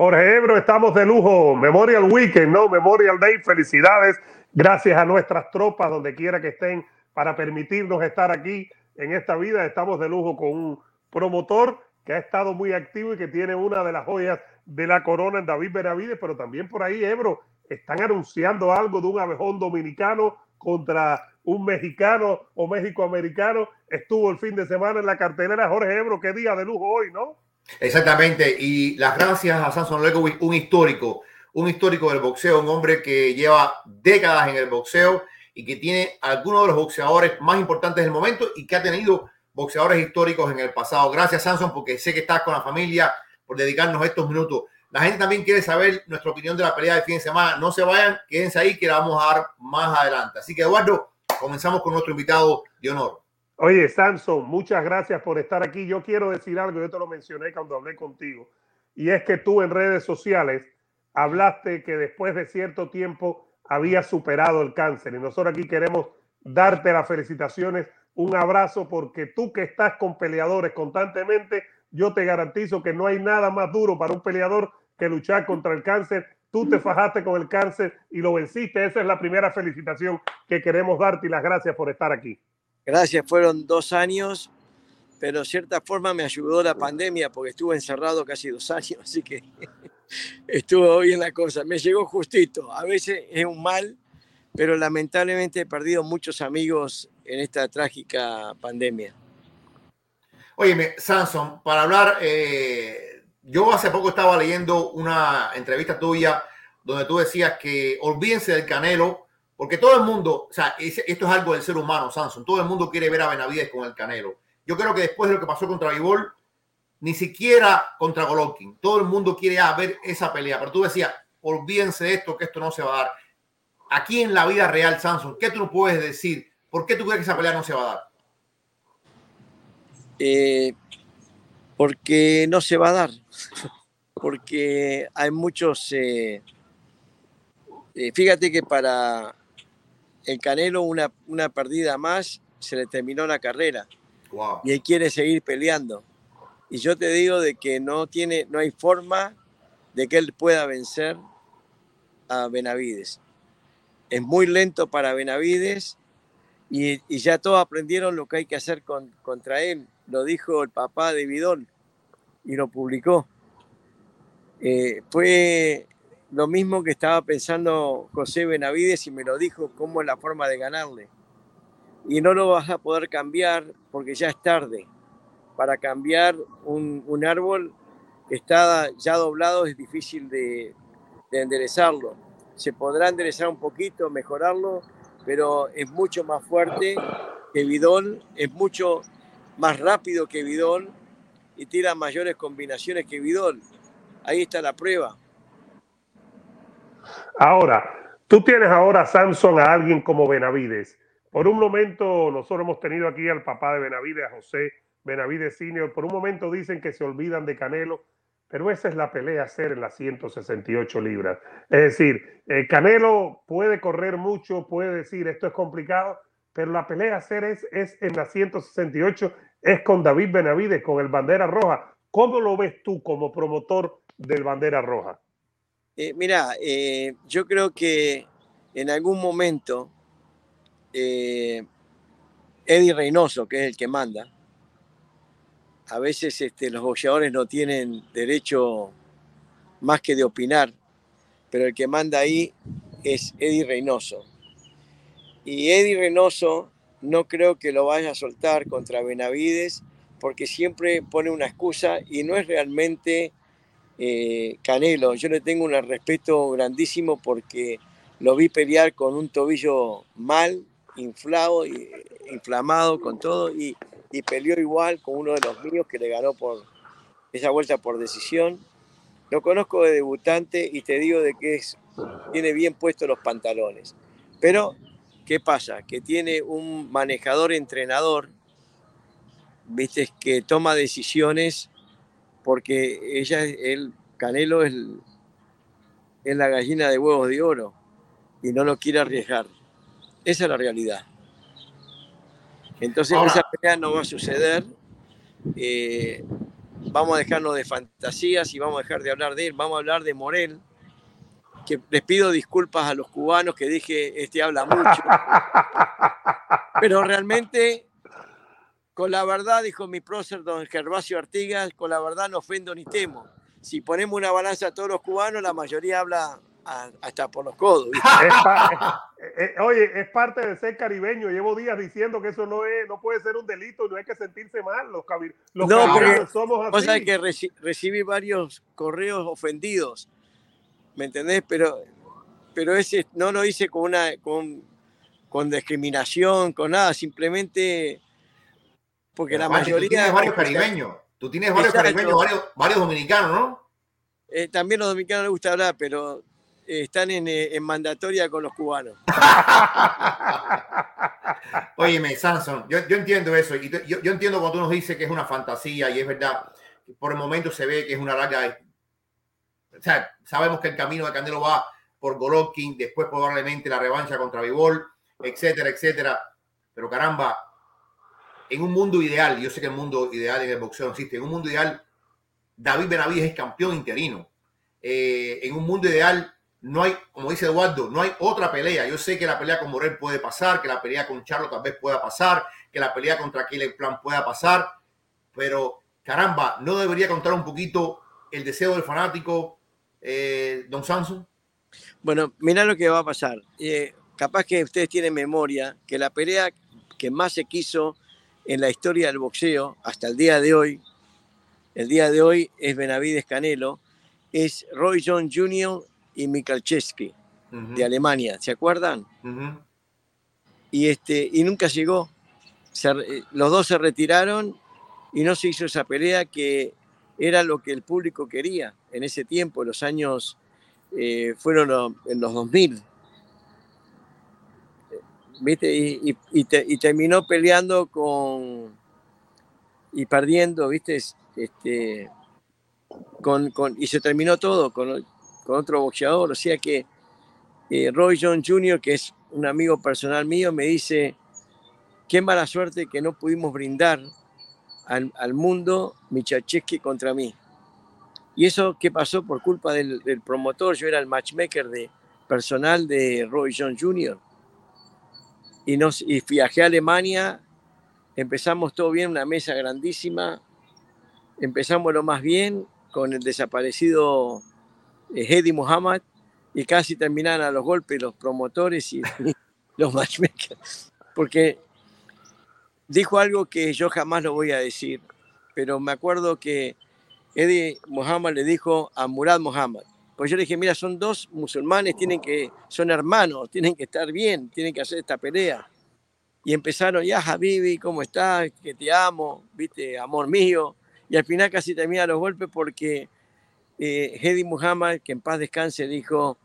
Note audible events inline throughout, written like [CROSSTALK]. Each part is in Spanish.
Jorge Ebro, estamos de lujo. Memorial Weekend, ¿no? Memorial Day. Felicidades. Gracias a nuestras tropas, donde quiera que estén, para permitirnos estar aquí en esta vida. Estamos de lujo con un promotor que ha estado muy activo y que tiene una de las joyas de la corona en David Benavides, pero también por ahí, Ebro, están anunciando algo de un abejón dominicano contra un mexicano o méxico-americano. Estuvo el fin de semana en la cartelera Jorge Ebro. Qué día de lujo hoy, ¿no? Exactamente. Y las gracias a Samson Lekovic, un histórico, un histórico del boxeo, un hombre que lleva décadas en el boxeo y que tiene algunos de los boxeadores más importantes del momento y que ha tenido boxeadores históricos en el pasado. Gracias, Samson, porque sé que estás con la familia por dedicarnos estos minutos. La gente también quiere saber nuestra opinión de la pelea de fin de semana. No se vayan, quédense ahí que la vamos a dar más adelante. Así que, Eduardo, comenzamos con nuestro invitado de honor. Oye, Samson, muchas gracias por estar aquí. Yo quiero decir algo, yo te lo mencioné cuando hablé contigo, y es que tú en redes sociales hablaste que después de cierto tiempo había superado el cáncer. Y nosotros aquí queremos darte las felicitaciones, un abrazo, porque tú que estás con peleadores constantemente, yo te garantizo que no hay nada más duro para un peleador que luchar contra el cáncer. Tú te fajaste con el cáncer y lo venciste. Esa es la primera felicitación que queremos darte y las gracias por estar aquí. Gracias, fueron dos años, pero de cierta forma me ayudó la pandemia porque estuve encerrado casi dos [LAUGHS] años, así que [LAUGHS] estuvo bien la cosa. Me llegó justito. A veces es un mal, pero lamentablemente he perdido muchos amigos en esta trágica pandemia. Óyeme, Samson, para hablar, eh, yo hace poco estaba leyendo una entrevista tuya donde tú decías que olvídense del Canelo, porque todo el mundo, o sea, esto es algo del ser humano, Samson, todo el mundo quiere ver a Benavides con el Canelo. Yo creo que después de lo que pasó contra Vivol, ni siquiera contra Golovkin, todo el mundo quiere ver esa pelea, pero tú decías, olvídense de esto, que esto no se va a dar. Aquí en la vida real, Samson, ¿qué tú no puedes decir? ¿Por qué tú crees que esa pelea no se va a dar? Eh, porque no se va a dar, [LAUGHS] porque hay muchos... Eh, eh, fíjate que para el Canelo una, una perdida más se le terminó la carrera y él quiere seguir peleando. Y yo te digo de que no tiene, no hay forma de que él pueda vencer a Benavides. Es muy lento para Benavides y, ya todos aprendieron lo que hay que hacer contra él lo dijo el papá de Vidol y lo publicó. Eh, fue lo mismo que estaba pensando José Benavides y me lo dijo cómo es la forma de ganarle. Y no lo vas a poder cambiar porque ya es tarde. Para cambiar un, árbol que está ya doblado es difícil de, de enderezarlo. Se podrá enderezar un poquito, mejorarlo, pero es mucho más fuerte que Vidol, es mucho más rápido que Vidol y tira mayores combinaciones que Vidol. Ahí está la prueba. Ahora, tú tienes ahora Samson a alguien como Benavides. Por un momento, nosotros hemos tenido aquí al papá de Benavides, a José Benavides Senior. Por un momento dicen que se olvidan de Canelo, pero esa es la pelea a hacer en las 168 libras. Es decir, eh, Canelo puede correr mucho, puede decir esto es complicado, pero la pelea a hacer es, es en las 168 es con David Benavides, con el Bandera Roja. ¿Cómo lo ves tú como promotor del Bandera Roja? Eh, mira, eh, yo creo que en algún momento eh, Eddie Reynoso, que es el que manda, a veces este, los boxeadores no tienen derecho más que de opinar, pero el que manda ahí es Eddie Reynoso. Y Eddie Reynoso no creo que lo vaya a soltar contra Benavides porque siempre pone una excusa y no es realmente eh, Canelo. Yo le tengo un respeto grandísimo porque lo vi pelear con un tobillo mal, inflado, inflamado con todo y, y peleó igual con uno de los míos que le ganó por esa vuelta por decisión. Lo conozco de debutante y te digo de que es, tiene bien puestos los pantalones. Pero ¿Qué pasa? Que tiene un manejador entrenador, viste, que toma decisiones porque ella, el Canelo es, es la gallina de huevos de oro y no lo quiere arriesgar. Esa es la realidad. Entonces esa pelea no va a suceder. Eh, vamos a dejarnos de fantasías y vamos a dejar de hablar de él, vamos a hablar de Morel, que les pido disculpas a los cubanos que dije, este habla mucho, [LAUGHS] pero realmente, con la verdad, dijo mi prócer don Gervasio Artigas, con la verdad no ofendo ni temo. Si ponemos una balanza a todos los cubanos, la mayoría habla hasta por los codos. [LAUGHS] [LAUGHS] Eh, eh, oye, es parte de ser caribeño. Llevo días diciendo que eso no es, no puede ser un delito y no hay que sentirse mal. Los, los no, somos así. que recibí varios correos ofendidos, ¿me entendés? Pero, pero ese no lo hice con una con, con discriminación, con nada, simplemente porque la mayoría. Tú tienes varios caribeños, tú tienes varios caribeños, varios, dominicanos, ¿no? Eh, también los dominicanos les gusta hablar, pero están eh, en, mandatoria con los cubanos. [LAUGHS] Óyeme, Samson, yo, entiendo eso. Y yo, entiendo cuando tú nos dices que es una fantasía y es verdad. Por el momento se ve que es una larga. O sea, sabemos que el camino de Candelo va por Golovkin, después probablemente la revancha contra Vivol, etcétera, etcétera. Pero caramba, en un mundo ideal, yo sé que el mundo ideal en el boxeo existe, en un mundo ideal, David Benavides es campeón interino. Eh, en un mundo ideal, no hay, como dice Eduardo, no hay otra pelea. Yo sé que la pelea con Morel puede pasar, que la pelea con Charlo tal vez pueda pasar, que la pelea contra Killer Plan pueda pasar, pero caramba, ¿no debería contar un poquito el deseo del fanático, eh, don Samson? Bueno, mira lo que va a pasar. Eh, capaz que ustedes tienen memoria que la pelea que más se quiso en la historia del boxeo hasta el día de hoy, el día de hoy es Benavides Canelo, es Roy Jones Jr y Mikalczewski de Alemania, ¿se acuerdan? y, este, y nunca llegó. Eh, los dos se retiraron y no se hizo esa pelea que era lo que el público quería en ese tiempo, los años eh, fueron en los 2000. ¿Viste? Y, y, terminó peleando con y perdiendo, ¿viste? Este, con, con, y se terminó todo con, con otro boxeador. O sea que eh, Roy John Jr., que es un amigo personal mío, me dice, qué mala suerte que no pudimos brindar al, al mundo Michacheski contra mí. Y eso qué pasó por culpa del, promotor, yo era el matchmaker de, personal de Roy John Jr. Y, nos, y viajé a Alemania, empezamos todo bien, una mesa grandísima, empezamos lo más bien con el desaparecido Hedy Muhammad y casi terminaron a los golpes los promotores y [LAUGHS] los matchmakers. Porque dijo algo que yo jamás lo voy a decir, pero me acuerdo que Eddie Muhammad le dijo a Murad Muhammad, pues yo le dije, mira, son dos musulmanes, tienen que, son hermanos, tienen que estar bien, tienen que hacer esta pelea. Y empezaron, ya Habibi, ¿cómo estás? Que te amo, viste, amor mío. Y al final casi termina los golpes porque eh, Hedy Muhammad, que en paz descanse, dijo,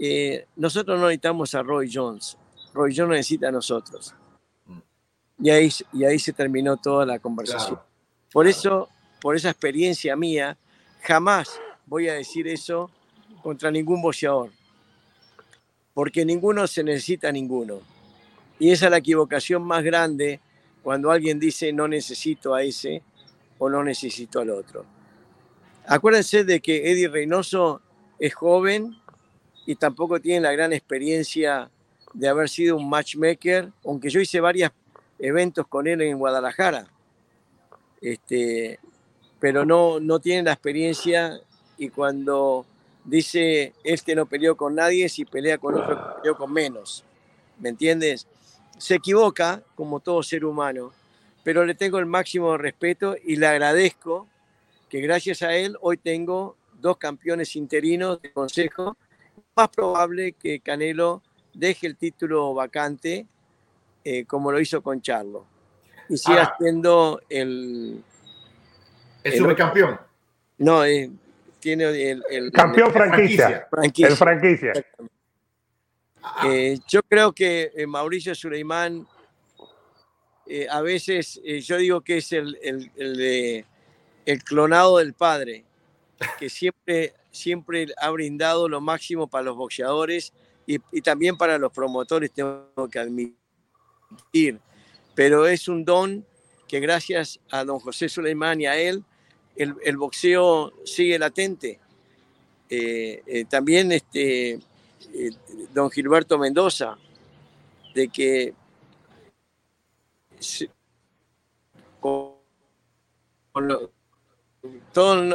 eh, nosotros no necesitamos a Roy Jones, Roy Jones necesita a nosotros. Y ahí, y ahí se terminó toda la conversación. por eso, por esa experiencia mía, jamás voy a decir eso contra ningún boxeador, porque ninguno se necesita a ninguno. Y esa es la equivocación más grande cuando alguien dice no necesito a ese o no necesito al otro. Acuérdense de que Eddie Reynoso es joven y tampoco tiene la gran experiencia de haber sido un matchmaker, aunque yo hice varios eventos con él en Guadalajara. Este, pero no, no tiene la experiencia y cuando dice este no peleó con nadie, si pelea con otro, peleó con menos. ¿Me entiendes? Se equivoca, como todo ser humano, pero le tengo el máximo respeto y le agradezco que gracias a él hoy tengo dos campeones interinos de consejo. Más probable que Canelo deje el título vacante eh, como lo hizo con Charlo y siga siendo el... El, supercampeón. No, eh, tiene el, campeón franquicia, franquicia. El franquicia. Eh, yo creo que Mauricio Suleimán a veces yo digo que es el, de el clonado del padre, que siempre, siempre ha brindado lo máximo para los boxeadores y, también para los promotores, tengo que admitir. Pero es un don que gracias a don José Suleimán y a él el, boxeo sigue latente. Eh, eh, también este, eh, don Gilberto Mendoza, de que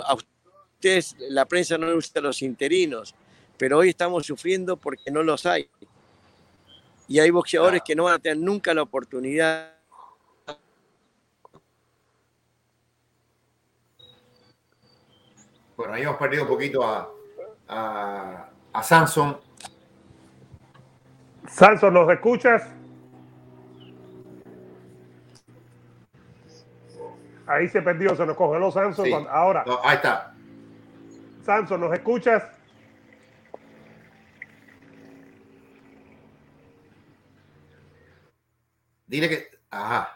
a ustedes la prensa no le gusta a los interinos, pero hoy estamos sufriendo porque no los hay. Y hay boxeadores que no van a tener nunca la oportunidad Bueno, ahí hemos perdido un poquito a, a, a Samson. Samson, ¿nos escuchas? Ahí se perdió, se nos congeló Samson. Sí. Ahora. No, ahí está. Samson, ¿nos escuchas? Dile que. Ajá.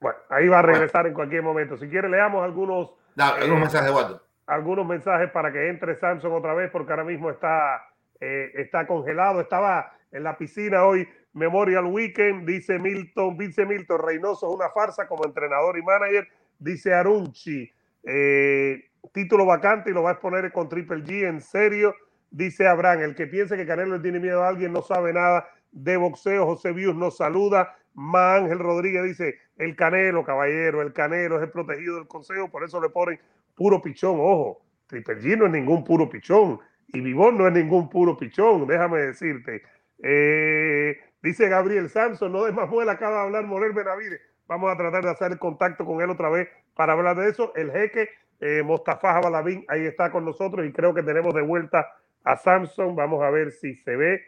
Bueno, ahí va a regresar en cualquier momento. Si quiere, leamos algunos, Da, algunos Eh, mensajes de Waldo. Algunos mensajes para que entre Samson otra vez, porque ahora mismo está, eh, está congelado. Estaba en la piscina hoy, Memorial Weekend, dice Milton, dice Milton Reynoso es una farsa como entrenador y manager, dice Arunchi. eh, título vacante y lo va a exponer con Triple G, en serio, dice Abraham. El que piense que Canelo tiene miedo a alguien no sabe nada de boxeo. José Vius nos saluda. Ma Ángel Rodríguez dice: El Canelo, caballero, el Canelo es el protegido del consejo, por eso le ponen puro pichón. Ojo, Triple G no es ningún puro pichón y Vivón no es ningún puro pichón, déjame decirte. Eh, dice Gabriel Samson: No de más muela, acaba de hablar Morel Benavides. Vamos a tratar de hacer contacto con él otra vez para hablar de eso. El jeque eh, Mostafa Balabín ahí está con nosotros y creo que tenemos de vuelta a Samson. Vamos a ver si se ve.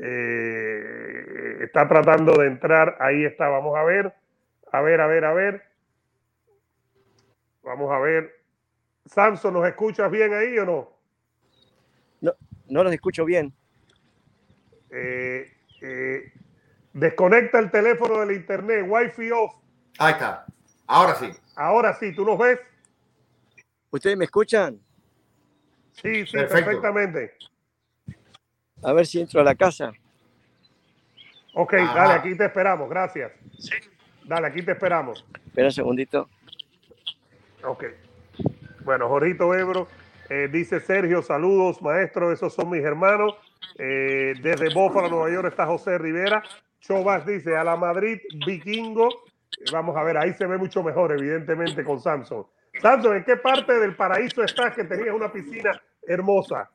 Eh, está tratando de entrar. Ahí está. Vamos a ver. A ver, a ver, a ver. Vamos a ver. Samson, ¿nos escuchas bien ahí o no? No, no los escucho bien. Eh, eh, desconecta el teléfono del internet. Wi-Fi off. Ahí está. Ahora sí. Ahora sí, ¿tú nos ves? ¿Ustedes me escuchan? Sí, sí, Perfecto. perfectamente. A ver si entro a la casa. Ok, Ajá. dale, aquí te esperamos. Gracias. Dale, aquí te esperamos. Espera un segundito. Ok. Bueno, Jorito Ebro eh, dice Sergio, saludos, maestro, esos son mis hermanos. Eh, desde Bófalo, Nueva York, está José Rivera. Chovas dice, a la Madrid, vikingo. Vamos a ver, ahí se ve mucho mejor, evidentemente, con Samson. Samson, ¿en qué parte del paraíso estás que tenías una piscina hermosa?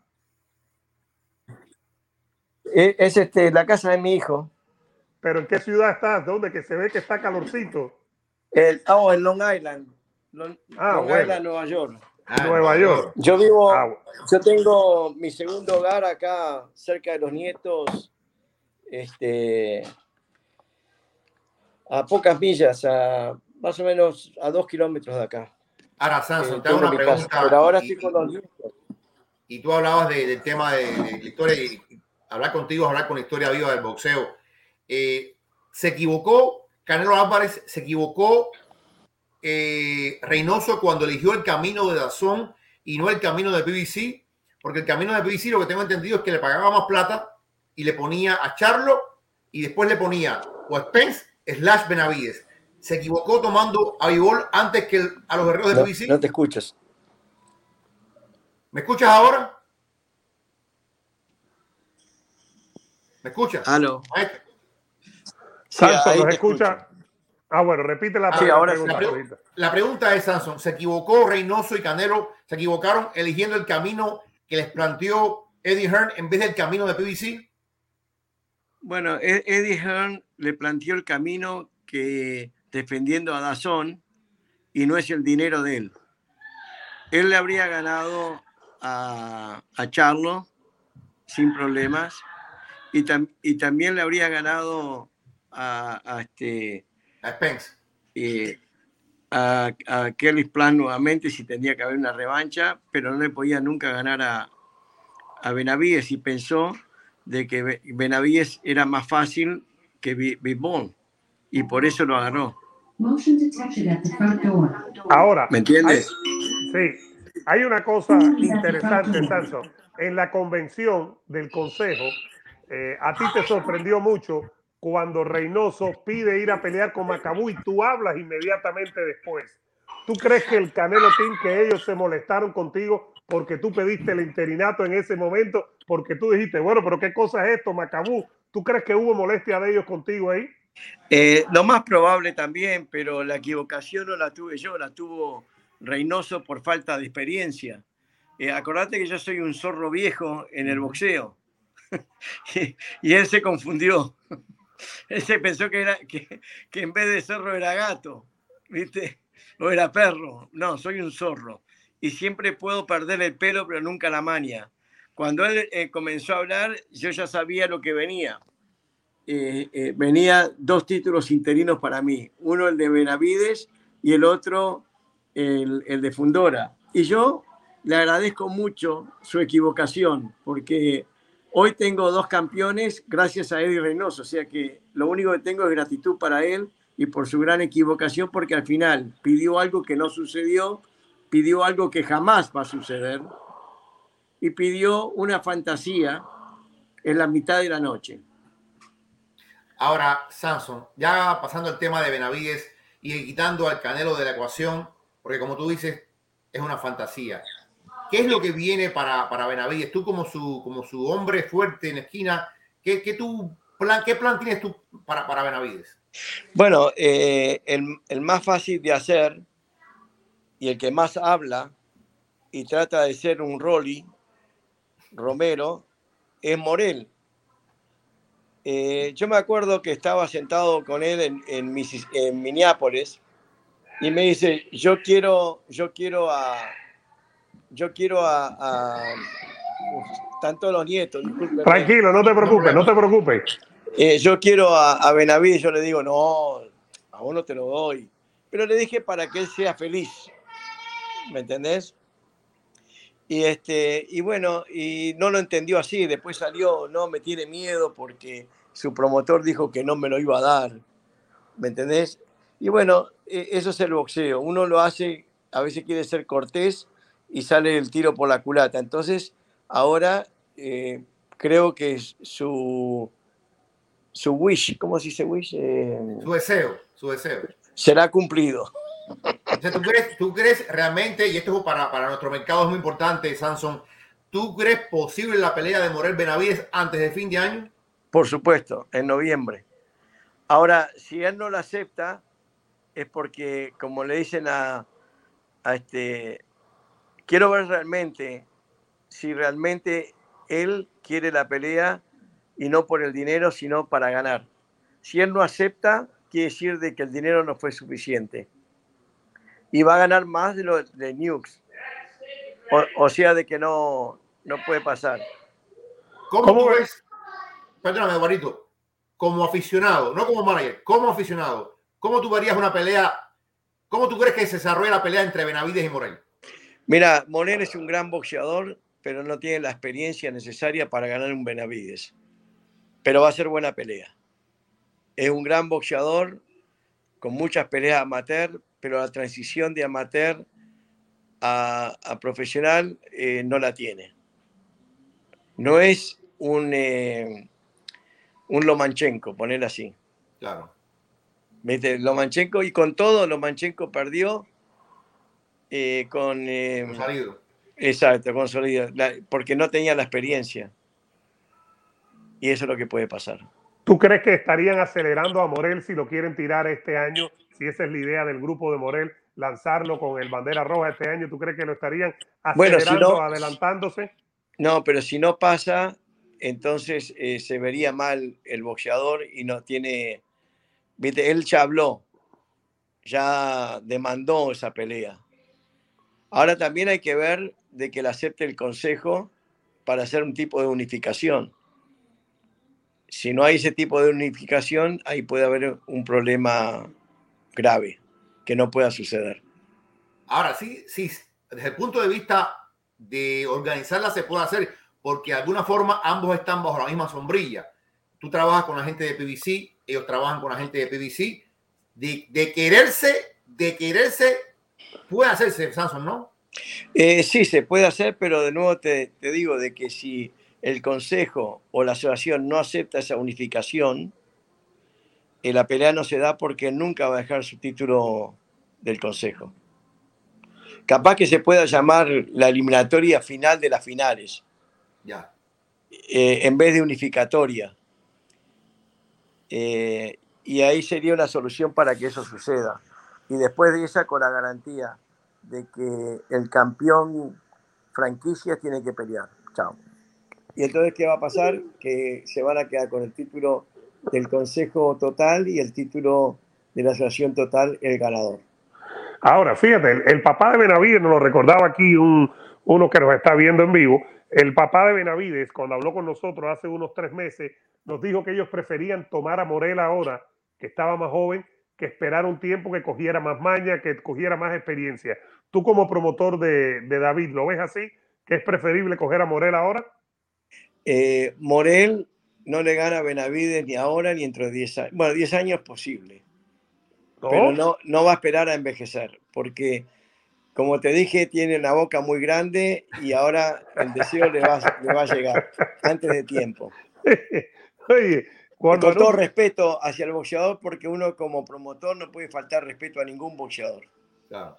Eh, Es este, la casa de mi hijo. ¿Pero en qué ciudad estás? ¿Dónde? Que se ve que está calorcito. El, oh, en Long Island. Long, Ah, Long bueno. Island, Nueva York. Ah, Nueva York. Yo vivo, Ah, bueno. yo tengo mi segundo hogar acá, cerca de los nietos, este, a pocas millas, a más o menos a dos kilómetros de acá. Ahora, Eh, Samson, te hago una casa. pregunta. Pero ahora y- estoy con los nietos. y tú hablabas de- del tema de, de la historia y hablar contigo es hablar con la historia viva del boxeo. Eh, se equivocó Canelo Álvarez, se equivocó eh, Reynoso cuando eligió el camino de Dazón y no el camino de BBC, porque el camino de BBC lo que tengo entendido es que le pagaba más plata y le ponía a Charlo y después le ponía o a Spence slash Benavides. Se equivocó tomando a Vivol antes que el- a los guerreros de No, BBC. no te escuchas. ¿Me escuchas ahora? ¿Me escuchas? Aló. Maestro, ¿nos escucha? Ah, bueno, repite la ahora pregunta. La pre- ahorita. La pregunta es, Samson, ¿se equivocó Reynoso y Canelo? ¿Se equivocaron eligiendo el camino que les planteó Eddie Hearn en vez del camino de PBC? Bueno, E- Eddie Hearn le planteó el camino que defendiendo a Dazón y no es el dinero de él. Él le habría ganado a, a Charlo sin problemas y, tam- y también le habría ganado a, a este, A Spence. eh, a, a Kelly Plan nuevamente si tendría que haber una revancha, pero no le podía nunca ganar a, a Benavides y pensó de que Be- Benavides era más fácil que Vivón y por eso lo agarró. Ahora, ¿Me entiendes? Sí, hay una cosa interesante, Samson. En la convención del Consejo, eh, a ti te sorprendió mucho cuando Reynoso pide ir a pelear con Macabú y tú hablas inmediatamente después. ¿Tú crees que el Canelo Team, que ellos se molestaron contigo porque tú pediste el interinato en ese momento, porque tú dijiste, bueno, pero qué cosa es esto, Macabú? ¿Tú crees que hubo molestia de ellos contigo ahí? Eh, lo más probable también, pero la equivocación no la tuve yo, la tuvo Reynoso por falta de experiencia. Eh, acordate que yo soy un zorro viejo en el boxeo. [LAUGHS] y, él se confundió. [LAUGHS] él se pensó que, era, que, en vez de zorro era gato, ¿viste? O era perro. No, soy un zorro. Y siempre puedo perder el pelo, pero nunca la maña. Cuando él eh, comenzó a hablar, yo ya sabía lo que venía. Eh, eh, venía dos títulos interinos para mí, uno el de Benavides y el otro el, de Fundora. Y yo le agradezco mucho su equivocación, porque hoy tengo dos campeones gracias a Eddie Reynoso, o sea que lo único que tengo es gratitud para él y por su gran equivocación, porque al final pidió algo que no sucedió, pidió algo que jamás va a suceder y pidió una fantasía en la mitad de la noche. Ahora, Samson, ya pasando el tema de Benavides y quitando al Canelo de la ecuación, porque como tú dices, es una fantasía. ¿Qué es lo que viene para, para Benavides? Tú como su, como su hombre fuerte en esquina, ¿qué, qué, tu plan, ¿qué plan tienes tú para, para Benavides? Bueno, eh, el, el más fácil de hacer y el que más habla y trata de ser un Rolly, Romero, es Morel. Eh, yo me acuerdo que estaba sentado con él en, en, en, Minneapolis y me dice, yo quiero, yo quiero a, yo quiero a, a uf, tanto los nietos. Tranquilo, no te preocupes, no te preocupes. Eh, yo quiero a, a Benavides, yo le digo, no, a vos no te lo doy. Pero le dije para que él sea feliz. ¿Me entendés? Y, este, y bueno, y no lo entendió así. Después salió, no, me tiene miedo porque su promotor dijo que no me lo iba a dar. ¿Me entendés? Y bueno, eso es el boxeo. Uno lo hace, a veces quiere ser cortés y sale el tiro por la culata. Entonces, ahora eh, creo que su, su wish, ¿cómo se dice wish? Eh, su deseo, su deseo. Será cumplido. O sea, ¿tú, crees, ¿tú crees realmente, y esto para, para nuestro mercado es muy importante, Samson, ¿tú crees posible la pelea de Morel Benavides antes de fin de año? Por supuesto, en noviembre. Ahora, si él no lo acepta, es porque, como le dicen a, a este, quiero ver realmente si realmente él quiere la pelea y no por el dinero, sino para ganar. Si él no acepta, quiere decir de que el dinero no fue suficiente y va a ganar más de lo de Nukes. O, o sea, de que no, no puede pasar. ¿Cómo, ¿Cómo ves? Perdóname, Guarito. Como aficionado, no como manager, como aficionado, ¿cómo tú verías una pelea? ¿Cómo tú crees que se desarrolla la pelea entre Benavides y Morel? Mira, Morel es un gran boxeador, pero no tiene la experiencia necesaria para ganar un Benavides. Pero va a ser buena pelea. Es un gran boxeador, con muchas peleas amateur, pero la transición de amateur a, a profesional eh, no la tiene. No es un, eh, un Lomanchenko, poner así. Claro. ¿Viste? Lomanchenko, y con todo, Lomanchenko perdió eh, con. con salido. Exacto, con salido, la, porque no tenía la experiencia. Y eso es lo que puede pasar. ¿Tú crees que estarían acelerando a Morel si lo quieren tirar este año? Si esa es la idea del grupo de Morel, lanzarlo con el bandera roja este año, ¿tú crees que lo estarían acelerando, bueno, si no, adelantándose? No, pero si no pasa, entonces eh, se vería mal el boxeador y no tiene. Viste, él ya habló, ya demandó esa pelea. Ahora también hay que ver de que le acepte el consejo para hacer un tipo de unificación si no hay ese tipo de unificación, ahí puede haber un problema grave que no pueda suceder. Ahora, sí, sí, desde el punto de vista de organizarla se puede hacer, porque de alguna forma ambos están bajo la misma sombrilla. Tú trabajas con la gente de PBC, ellos trabajan con la gente de PBC. De, de quererse, de quererse, puede hacerse, Samson, ¿no? Eh, sí, se puede hacer, pero de nuevo te, te digo de que si el Consejo o la asociación no acepta esa unificación, eh, la pelea no se da porque nunca va a dejar su título del Consejo. capaz que se pueda llamar la eliminatoria final de las finales, Ya. eh, en vez de unificatoria. Y ahí sería una solución para que eso suceda. Y después de esa, con la garantía de que el campeón franquicia tiene que pelear. Chao. Y entonces, ¿qué va a pasar? Que se van a quedar con el título del Consejo Total y el título de la Asociación Total, el ganador. Ahora, fíjate, el, el papá de Benavides, nos lo recordaba aquí un, uno que nos está viendo en vivo, el papá de Benavides, cuando habló con nosotros hace unos tres meses, nos dijo que ellos preferían tomar a Morel ahora, que estaba más joven, que esperar un tiempo que cogiera más maña, que cogiera más experiencia. Tú como promotor de, de David, ¿lo ves así? ¿Que es preferible coger a Morel ahora? Eh, Morel no le gana a Benavides ni ahora ni dentro de 10 años. Bueno, 10 años es posible, ¿No? pero no, no va a esperar a envejecer, porque como te dije, tiene una boca muy grande y ahora el deseo le va, le va a llegar antes de tiempo. [LAUGHS] Oye, Con todo respeto hacia el boxeador, porque uno como promotor no puede faltar respeto a ningún boxeador. Claro.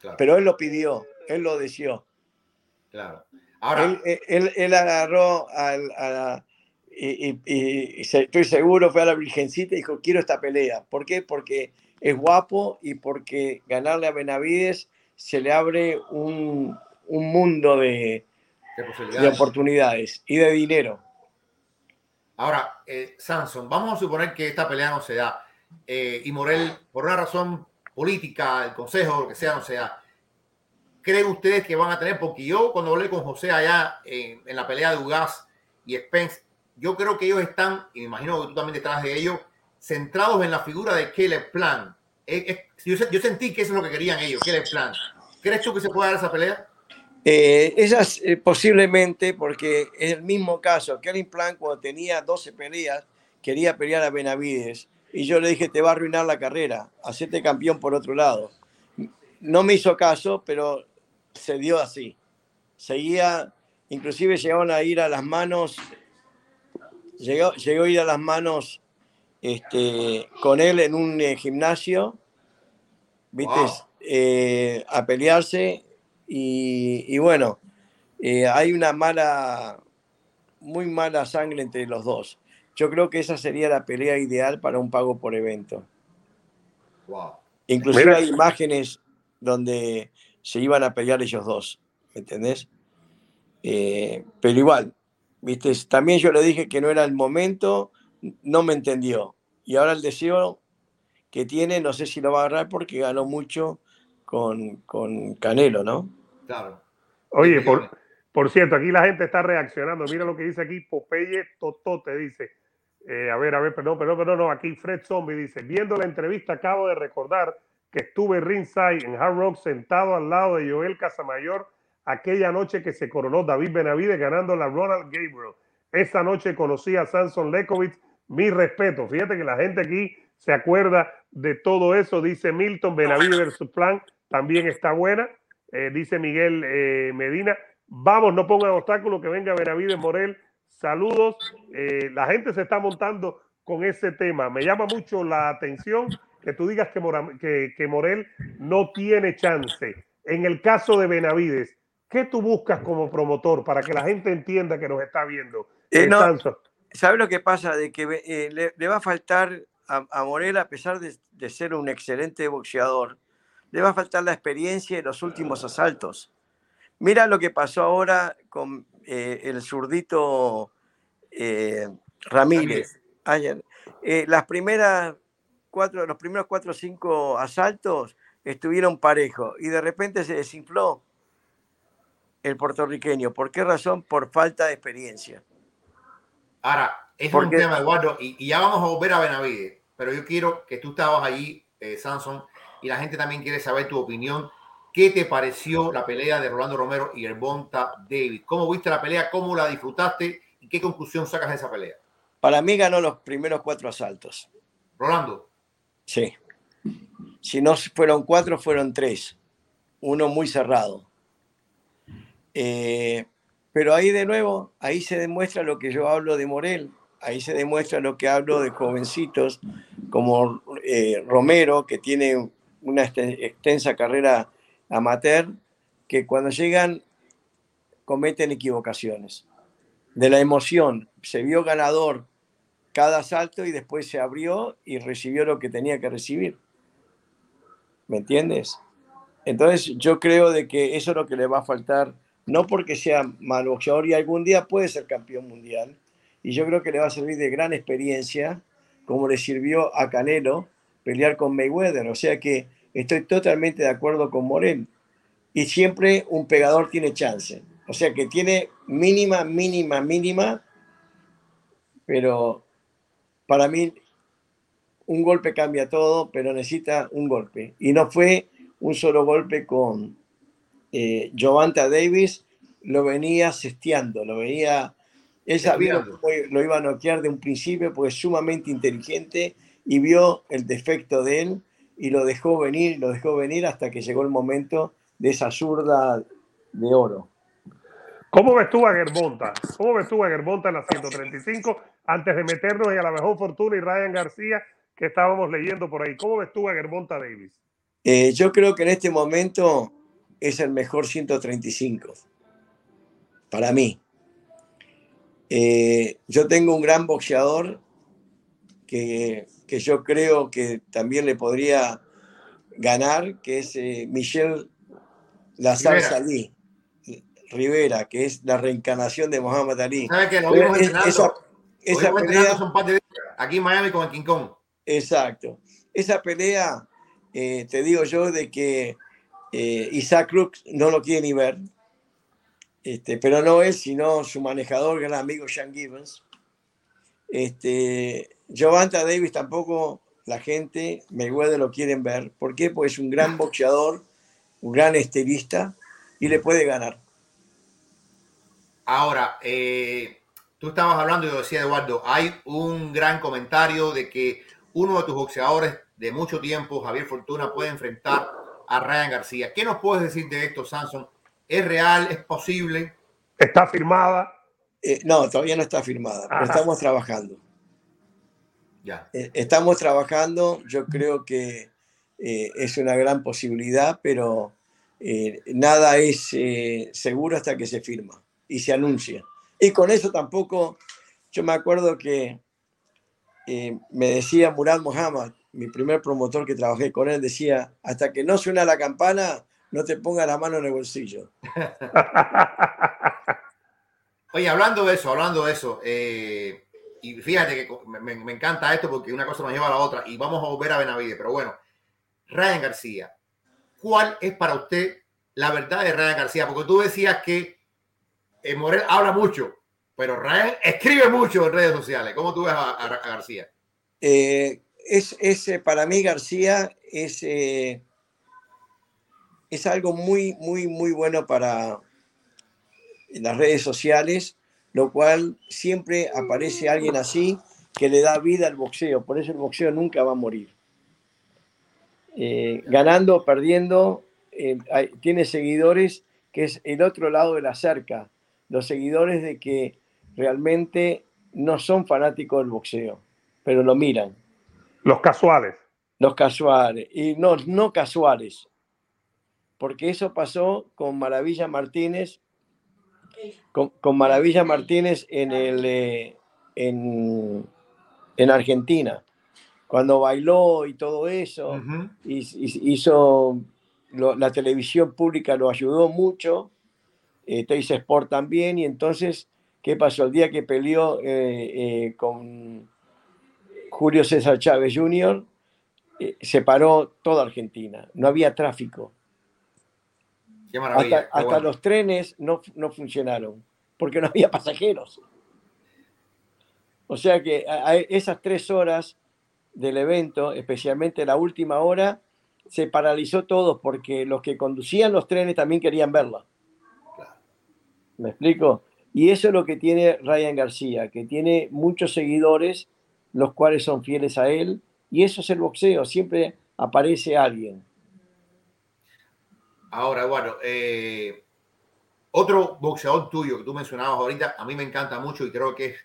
Claro. Pero él lo pidió, él lo deseó. claro. Ahora, Él, él- él- él agarró al- a la- y, y- y- y se- estoy seguro fue a la Virgencita y dijo, quiero esta pelea. ¿Por qué? Porque es guapo y porque ganarle a Benavides se le abre un, un mundo de, oportunidades y de dinero. Ahora, eh, Samson, vamos a suponer que esta pelea no se da eh, y Morel, por una razón política, el consejo, lo que sea, no se da. ¿Creen ustedes que van a tener? Porque yo, cuando hablé con José allá en, en la pelea de Ugas y Spence, yo creo que ellos están, y me imagino que tú también detrás de ellos, centrados en la figura de Caleb Plan. Eh, eh, yo, yo sentí que eso es lo que querían ellos, Caleb Plan. ¿Crees tú que se puede dar esa pelea? Eh, esas eh, posiblemente porque es el mismo caso. Kevin Plan cuando tenía 12 peleas quería pelear a Benavides y yo le dije te va a arruinar la carrera, hacete campeón por otro lado. No me hizo caso, pero se dio así. Seguía, inclusive llegaron a ir a las manos, llegó, llegó a ir a las manos este, con él en un eh, gimnasio, ¿viste? Wow. Eh, a pelearse y, y bueno, eh, hay una mala, muy mala sangre entre los dos. Yo creo que esa sería la pelea ideal para un pago por evento. Wow. Inclusive Mira. hay imágenes donde se iban a pelear ellos dos, ¿me entendés? Eh, pero igual, ¿viste? También yo le dije que no era el momento, no me entendió. Y ahora el deseo que tiene, no sé si lo va a agarrar porque ganó mucho con, con Canelo, ¿no? Claro. Oye, por, por cierto, aquí la gente está reaccionando. Mira lo que dice aquí Popeye Totote, dice. eh, a ver, a ver, perdón, perdón, perdón, no, aquí Fred Zombie dice, viendo la entrevista acabo de recordar que estuve ringside en Hard Rock sentado al lado de Joel Casamayor aquella noche que se coronó David Benavides ganando la Ronald Gabriel. Esa noche conocí a Samson Lekovic, mi respeto. Fíjate que la gente aquí se acuerda de todo eso, dice Milton Benavides versus Plan, también está buena. Eh, dice Miguel eh, Medina. Vamos, no pongan obstáculos, que venga Benavides Morel. Saludos. Eh, la gente se está montando con ese tema. Me llama mucho la atención que tú digas que, Mora- que, que Morel no tiene chance. En el caso de Benavides, ¿qué tú buscas como promotor para que la gente entienda que nos está viendo? Eh, no. ¿Sabes lo que pasa? De que eh, le, le va a faltar a, a Morel, a pesar de, de ser un excelente boxeador, le va a faltar la experiencia en los últimos asaltos. Mira lo que pasó ahora con eh, el zurdito eh, Ramírez. Ayer. Eh, las primeras cuatro, los primeros cuatro o cinco asaltos estuvieron parejos y de repente se desinfló el puertorriqueño. ¿Por qué razón? Por falta de experiencia. Ahora, es ¿Por un tema, Eduardo, y, y ya vamos a volver a Benavides, pero yo quiero que tú estabas allí, Samson, y la gente también quiere saber tu opinión. ¿Qué te pareció la pelea de Rolando Romero y el Bonta David? ¿Cómo viste la pelea? ¿Cómo la disfrutaste? ¿Y qué conclusión sacas de esa pelea? Para mí ganó los primeros cuatro asaltos. Rolando, Sí. Si no fueron cuatro, fueron tres. Uno muy cerrado. Eh, pero ahí de nuevo, ahí se demuestra lo que yo hablo de Morel. Ahí se demuestra lo que hablo de jovencitos como eh, Romero, que tiene una este- extensa carrera amateur que cuando llegan cometen equivocaciones. De la emoción, se vio ganador cada salto y después se abrió y recibió lo que tenía que recibir. ¿Me entiendes? Entonces yo creo de que eso es lo que le va a faltar, no porque sea mal boxeador y algún día puede ser campeón mundial, y yo creo que le va a servir de gran experiencia, como le sirvió a Canelo pelear con Mayweather. O sea que estoy totalmente de acuerdo con Morel. Y siempre un pegador tiene chance. O sea que tiene mínima, mínima, mínima, pero para mí un golpe cambia todo, pero necesita un golpe. Y no fue un solo golpe con eh, Davis, lo venía sesteando, lo venía... Él sabía que lo iba a noquear de un principio porque es sumamente inteligente y vio el defecto de él y lo dejó venir, lo dejó venir hasta que llegó el momento de esa zurda de oro. ¿Cómo ves tú a Germonta? ¿Cómo ves tú a Germonta en la 135? Antes de meternos en a la mejor fortuna y Ryan García, que estábamos leyendo por ahí. ¿Cómo ves tú a Germonta Davis? Eh, yo creo que en este momento es el mejor 135. Para mí. Eh, yo tengo un gran boxeador que, que, yo creo que también le podría ganar, que es eh, Michel Lazar Salí. Rivera, que es la reencarnación de Muhammad Ali. que lo vimos esa, esa pelea, aquí en Miami con el King Kong. Exacto. Esa pelea, eh, te digo yo, de que eh, Isaac Crooks no lo quiere ni ver, este, pero no él, sino su manejador, gran amigo Sean Gibbons. Este, Giovanta Davis tampoco la gente, me de lo quieren ver. ¿Por qué? Porque es un gran [LAUGHS] boxeador, un gran estilista y le puede ganar. Ahora, eh, tú estabas hablando, y yo decía Eduardo, hay un gran comentario de que uno de tus boxeadores de mucho tiempo, Javier Fortuna, puede enfrentar a Ryan García. ¿Qué nos puedes decir de esto, Samson? ¿Es real? ¿Es posible? ¿Está firmada? Eh, no, todavía no está firmada, pero estamos trabajando. Ya. Eh, estamos trabajando, yo creo que es una gran posibilidad, pero nada es seguro hasta que se firma y se anuncia. Y con eso tampoco, yo me acuerdo que eh, me decía Murad Muhammad, mi primer promotor que trabajé con él, decía, hasta que no suena la campana, no te ponga la mano en el bolsillo. [LAUGHS] Oye, hablando de eso, hablando de eso, eh, y fíjate que me, encanta esto porque una cosa nos lleva a la otra y vamos a volver a Benavide, pero bueno, Ryan García, ¿cuál es para usted la verdad de Ryan García? Porque tú decías que eh, Morel habla mucho, pero Ryan escribe mucho en redes sociales. ¿Cómo tú ves a, García? Eh, es, eh, para mí García es, es algo muy, muy, muy bueno para las redes sociales, lo cual siempre aparece alguien así que le da vida al boxeo. Por eso el boxeo nunca va a morir. ganando, perdiendo, tiene seguidores que es el otro lado de la cerca los seguidores de que realmente no son fanáticos del boxeo, pero lo miran. Los casuales. Los casuales. Y no, no casuales. Porque eso pasó con Maravilla Martínez, con, Maravilla Martínez en, el, eh, en, Argentina. Cuando bailó y todo eso, hizo, la televisión pública lo ayudó mucho eh, Teis Sport también, y entonces, ¿qué pasó? El día que peleó eh, eh, con Julio César Chávez Jr., se paró toda Argentina, no había tráfico. Qué maravilla, hasta, los trenes no, no, funcionaron, porque no había [LAUGHS] pasajeros. O sea que a esas tres horas del evento, especialmente la última hora, se paralizó todo porque los que conducían los trenes también querían verla. ¿Me explico? Y eso es lo que tiene Ryan García, que tiene muchos seguidores, los cuales son fieles a él, y eso es el boxeo, siempre aparece alguien. Ahora, bueno, eh, otro boxeador tuyo que tú mencionabas ahorita, a mí me encanta mucho y creo que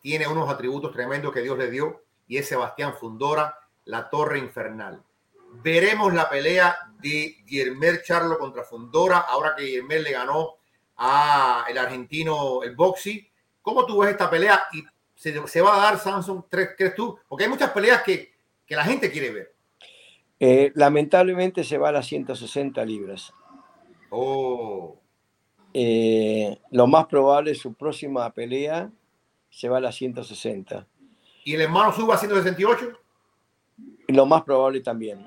tiene unos atributos tremendos que Dios le dio, y es Sebastián Fundora, la Torre Infernal. veremos la pelea de Guillermer Charlo contra Fundora, ahora que Guillermer le ganó a el argentino el boxy. ¿Cómo tú ves esta pelea y se, se va a dar Samsung, crees tú? Porque hay muchas peleas que, que la gente quiere ver. Eh, lamentablemente se va a las 160 libras. Oh. Eh, lo más probable su próxima pelea se va a las 160. ¿Y el hermano suba a 168? Lo más probable también.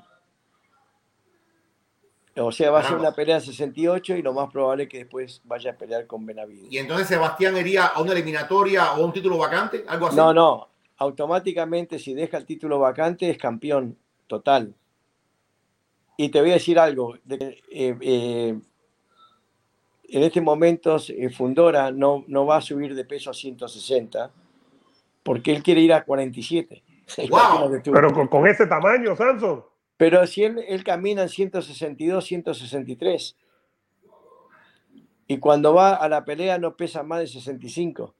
O sea, va a ser una pelea de 68 y lo más probable es que después vaya a pelear con Benavides. ¿Y entonces Sebastián iría a una eliminatoria o un título vacante? ¿Algo así? No, no. Automáticamente, si deja el título vacante, es campeón total. Y te voy a decir algo. Eh, eh, en este momento, eh, Fundora no, no va a subir de peso a 160 porque él quiere ir a 47. Wow. Pero con, con, ese tamaño, Samson. Pero si él, él camina en 162, 163. Y cuando va a la pelea no pesa más de 65.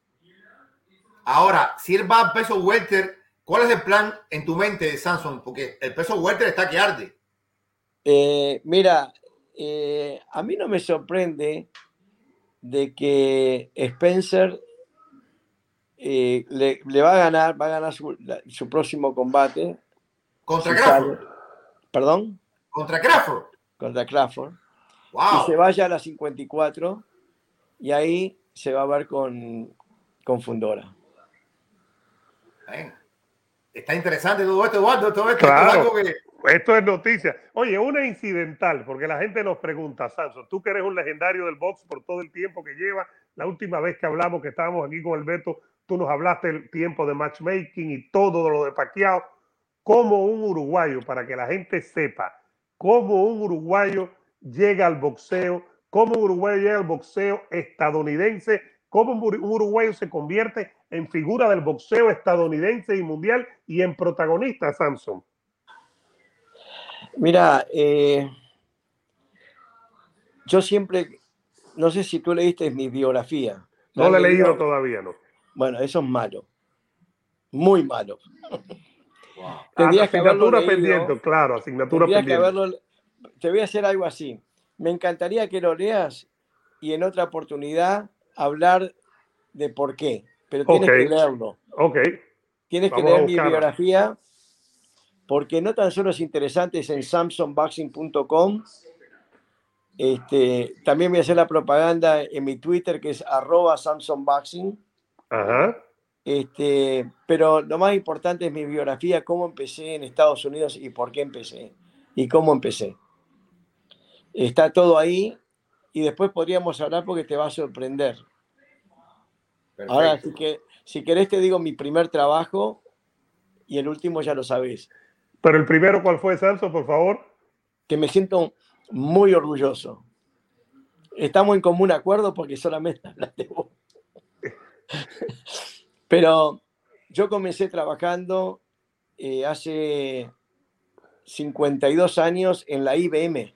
Ahora, si él va a peso welter, ¿cuál es el plan en tu mente de Samson? Porque el peso welter está que arde. Eh, mira, eh, a mí no me sorprende de que Spencer eh, le, va a ganar, va a ganar su, su próximo combate. Contra Crawford. ¿Perdón? Contra Crawford. Contra Crawford. Y se vaya a las 54 y ahí se va a ver con, con Fundora. Está interesante todo esto, Eduardo. Todo esto, claro. Esto es noticia. Oye, una incidental, porque la gente nos pregunta, Sanso, tú que eres un legendario del box por todo el tiempo que lleva, la última vez que hablamos, que estábamos aquí con Alberto, tú nos hablaste el tiempo de matchmaking y todo lo de Pacquiao como un uruguayo, para que la gente sepa cómo un uruguayo llega al boxeo, cómo un uruguayo llega al boxeo estadounidense, cómo un uruguayo se convierte en figura del boxeo estadounidense y mundial y en protagonista, Samson. Mira, eh, yo siempre, no sé si tú leíste mi biografía. No la he leído todavía, no. Bueno, eso es malo. Muy malo. Tendrías que asignatura pendiente, claro, asignatura pendiente. te voy a hacer algo así. Me encantaría que lo leas y en otra oportunidad hablar de por qué, pero tienes que leerlo. Ok. Tienes que leer mi biografía porque no tan solo es interesante, es en samsonboxing.com. Este, también voy a hacer la propaganda en mi Twitter que es arroba samsonboxing. Ajá. Este, pero lo más importante es mi biografía, cómo empecé en Estados Unidos y por qué empecé y cómo empecé. Está todo ahí y después podríamos hablar porque te va a sorprender. Ahora, así que, si querés te digo mi primer trabajo y el último ya lo sabés. Pero el primero, ¿cuál fue, Celso, por favor? Que me siento muy orgulloso. Estamos en común acuerdo porque solamente [LAUGHS] hablaste vos. Pero yo comencé trabajando eh, hace 52 años en la IBM.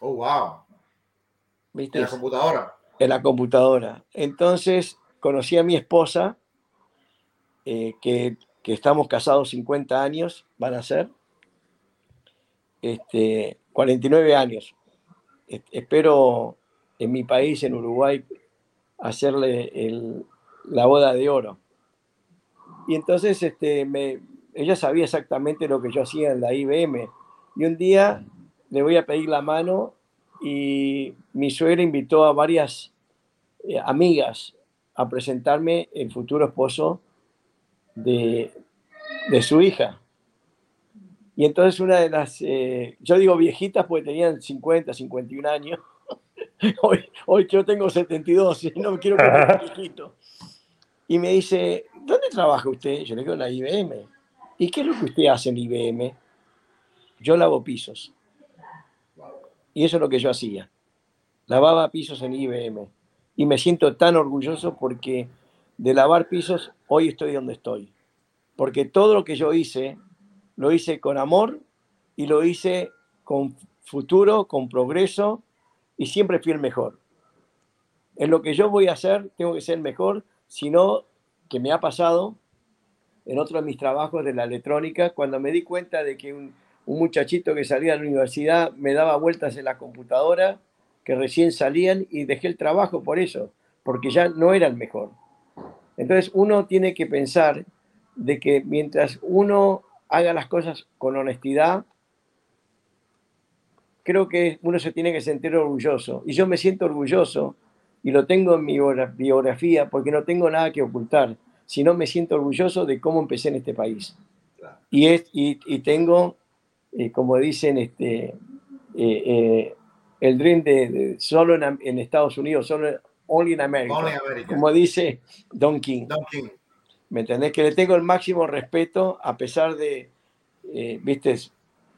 Oh, wow. ¿Viste? En la computadora. En la computadora. Entonces conocí a mi esposa, eh, que, estamos casados 50 años, van a ser. Este, 49 años. espero en mi país, en Uruguay, hacerle la boda de oro. Y entonces este, ella sabía exactamente lo que yo hacía en la IBM. Y un día le voy a pedir la mano y mi suegra invitó a varias eh, amigas a presentarme el futuro esposo de, de, su hija. Y entonces una de las, eh, yo digo viejitas porque tenían 50, 51 años. [LAUGHS] hoy, hoy yo tengo 72 y no quiero que me viejito. Y me dice, ¿dónde trabaja usted? Yo le digo, en la IBM. ¿Y qué es lo que usted hace en IBM? Yo lavo pisos. Y eso es lo que yo hacía. Lavaba pisos en IBM. Y me siento tan orgulloso porque de lavar pisos hoy estoy donde estoy. Porque todo lo que yo hice, lo hice con amor y lo hice con futuro, con progreso y siempre fui el mejor. En lo que yo voy a hacer, tengo que ser mejor sino que me ha pasado en otro de mis trabajos de la electrónica, cuando me di cuenta de que un muchachito que salía de la universidad me daba vueltas en la computadora, que recién salían y dejé el trabajo por eso, porque ya no era el mejor. Entonces uno tiene que pensar de que mientras uno haga las cosas con honestidad, creo que uno se tiene que sentir orgulloso. Y yo me siento orgulloso y lo tengo en mi biografía porque no tengo nada que ocultar, sino me siento orgulloso de cómo empecé en este país. Y, es, y, tengo, eh, como dicen, este, eh, eh, el dream de, solo en, Estados Unidos, solo only in America, como dice Don King. Don King. ¿Me entendés? Que le tengo el máximo respeto a pesar de, viste,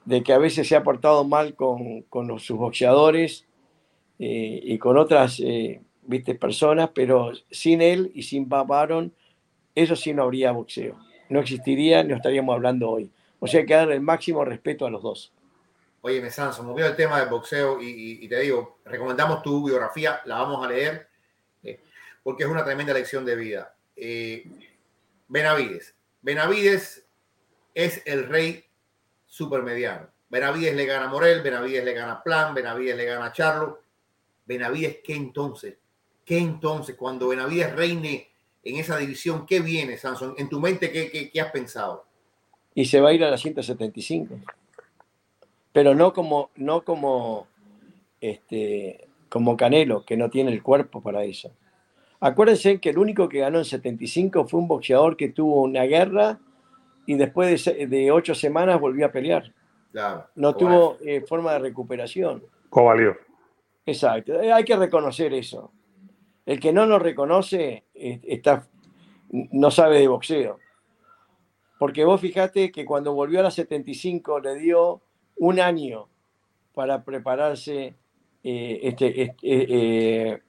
de que a veces se ha portado mal con, con sus boxeadores y con otras ¿viste? personas, pero sin él y sin Bob eso sí no habría boxeo. No existiría, no estaríamos hablando hoy. O sea, hay que darle el máximo respeto a los dos. Oye, me Sanso, movió el tema del boxeo y, te digo, recomendamos tu biografía, la vamos a leer, eh, porque es una tremenda lección de vida. Eh, Benavides. Benavides es el rey supermediano. Benavides le gana a Morel, Benavides le gana a Plan, Benavides le gana a Charlo. Benavides, ¿qué entonces? ¿Qué entonces, cuando Benavides reine en esa división, qué viene, Samson? En tu mente, ¿qué, qué, has pensado? Y se va a ir a la 175. Pero no como, no como, este, como Canelo, que no tiene el cuerpo para eso. Acuérdense que el único que ganó en 75 fue un boxeador que tuvo una guerra y después de, ocho semanas volvió a pelear. no tuvo eh, forma de recuperación. Covalió. Exacto, hay que reconocer eso. El que no nos reconoce eh, está, no sabe de boxeo. Porque vos fijate que cuando volvió a la 75 le dio un año para prepararse eh, este, este eh,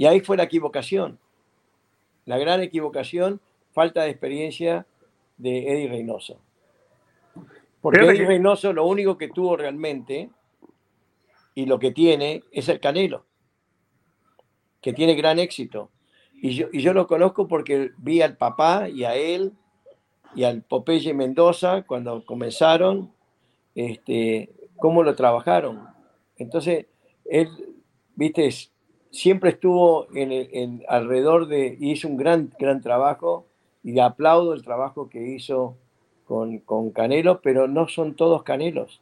Y ahí fue la equivocación. La gran equivocación, falta de experiencia de Eddie Reynoso. Porque Eddie Reynoso lo único que tuvo realmente y lo que tiene es el Canelo, que tiene gran éxito. Y yo, y yo lo conozco porque vi al papá y a él y al Popeye Mendoza cuando comenzaron, este, cómo lo trabajaron. Entonces, él, viste, siempre estuvo en, alrededor de, y hizo un gran, gran trabajo, y aplaudo el trabajo que hizo con, con Canelo, pero no son todos Canelos.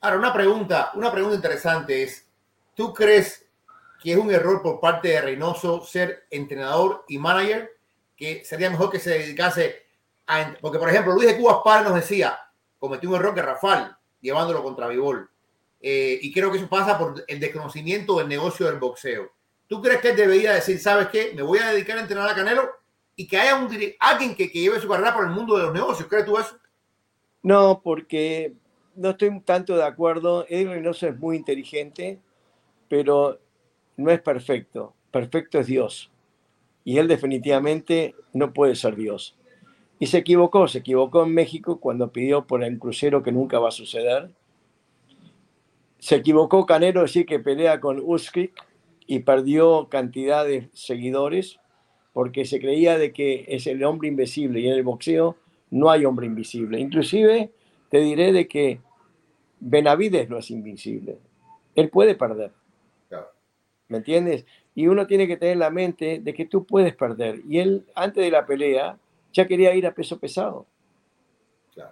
Ahora, una pregunta, una pregunta interesante es, ¿tú crees que es un error por parte de Reynoso ser entrenador y manager? Que sería mejor que se dedicase a... Porque, por ejemplo, Luis de Cuba Párez nos decía, cometió un error que Rafael, llevándolo contra Vivol. Eh, y creo que eso pasa por el desconocimiento del negocio del boxeo. ¿Tú crees que él debería decir, sabes qué, me voy a dedicar a entrenar a Canelo y que haya un, alguien que, que lleve su carrera por el mundo de los negocios? ¿Crees tú eso? No, porque no estoy tanto de acuerdo. Eddie Reynoso es muy inteligente, pero no es perfecto. Perfecto es Dios. Y él definitivamente no puede ser Dios. Y se equivocó, se equivocó en México cuando pidió por el crucero que nunca va a suceder. Se equivocó Canero decir que pelea con Usyk y perdió cantidad de seguidores porque se creía de que es el hombre invisible y en el boxeo no hay hombre invisible. Inclusive te diré de que Benavides no es invencible. Él puede perder. ¿Me entiendes? Y uno tiene que tener en la mente de que tú puedes perder. Y él, antes de la pelea, ya quería ir a peso pesado.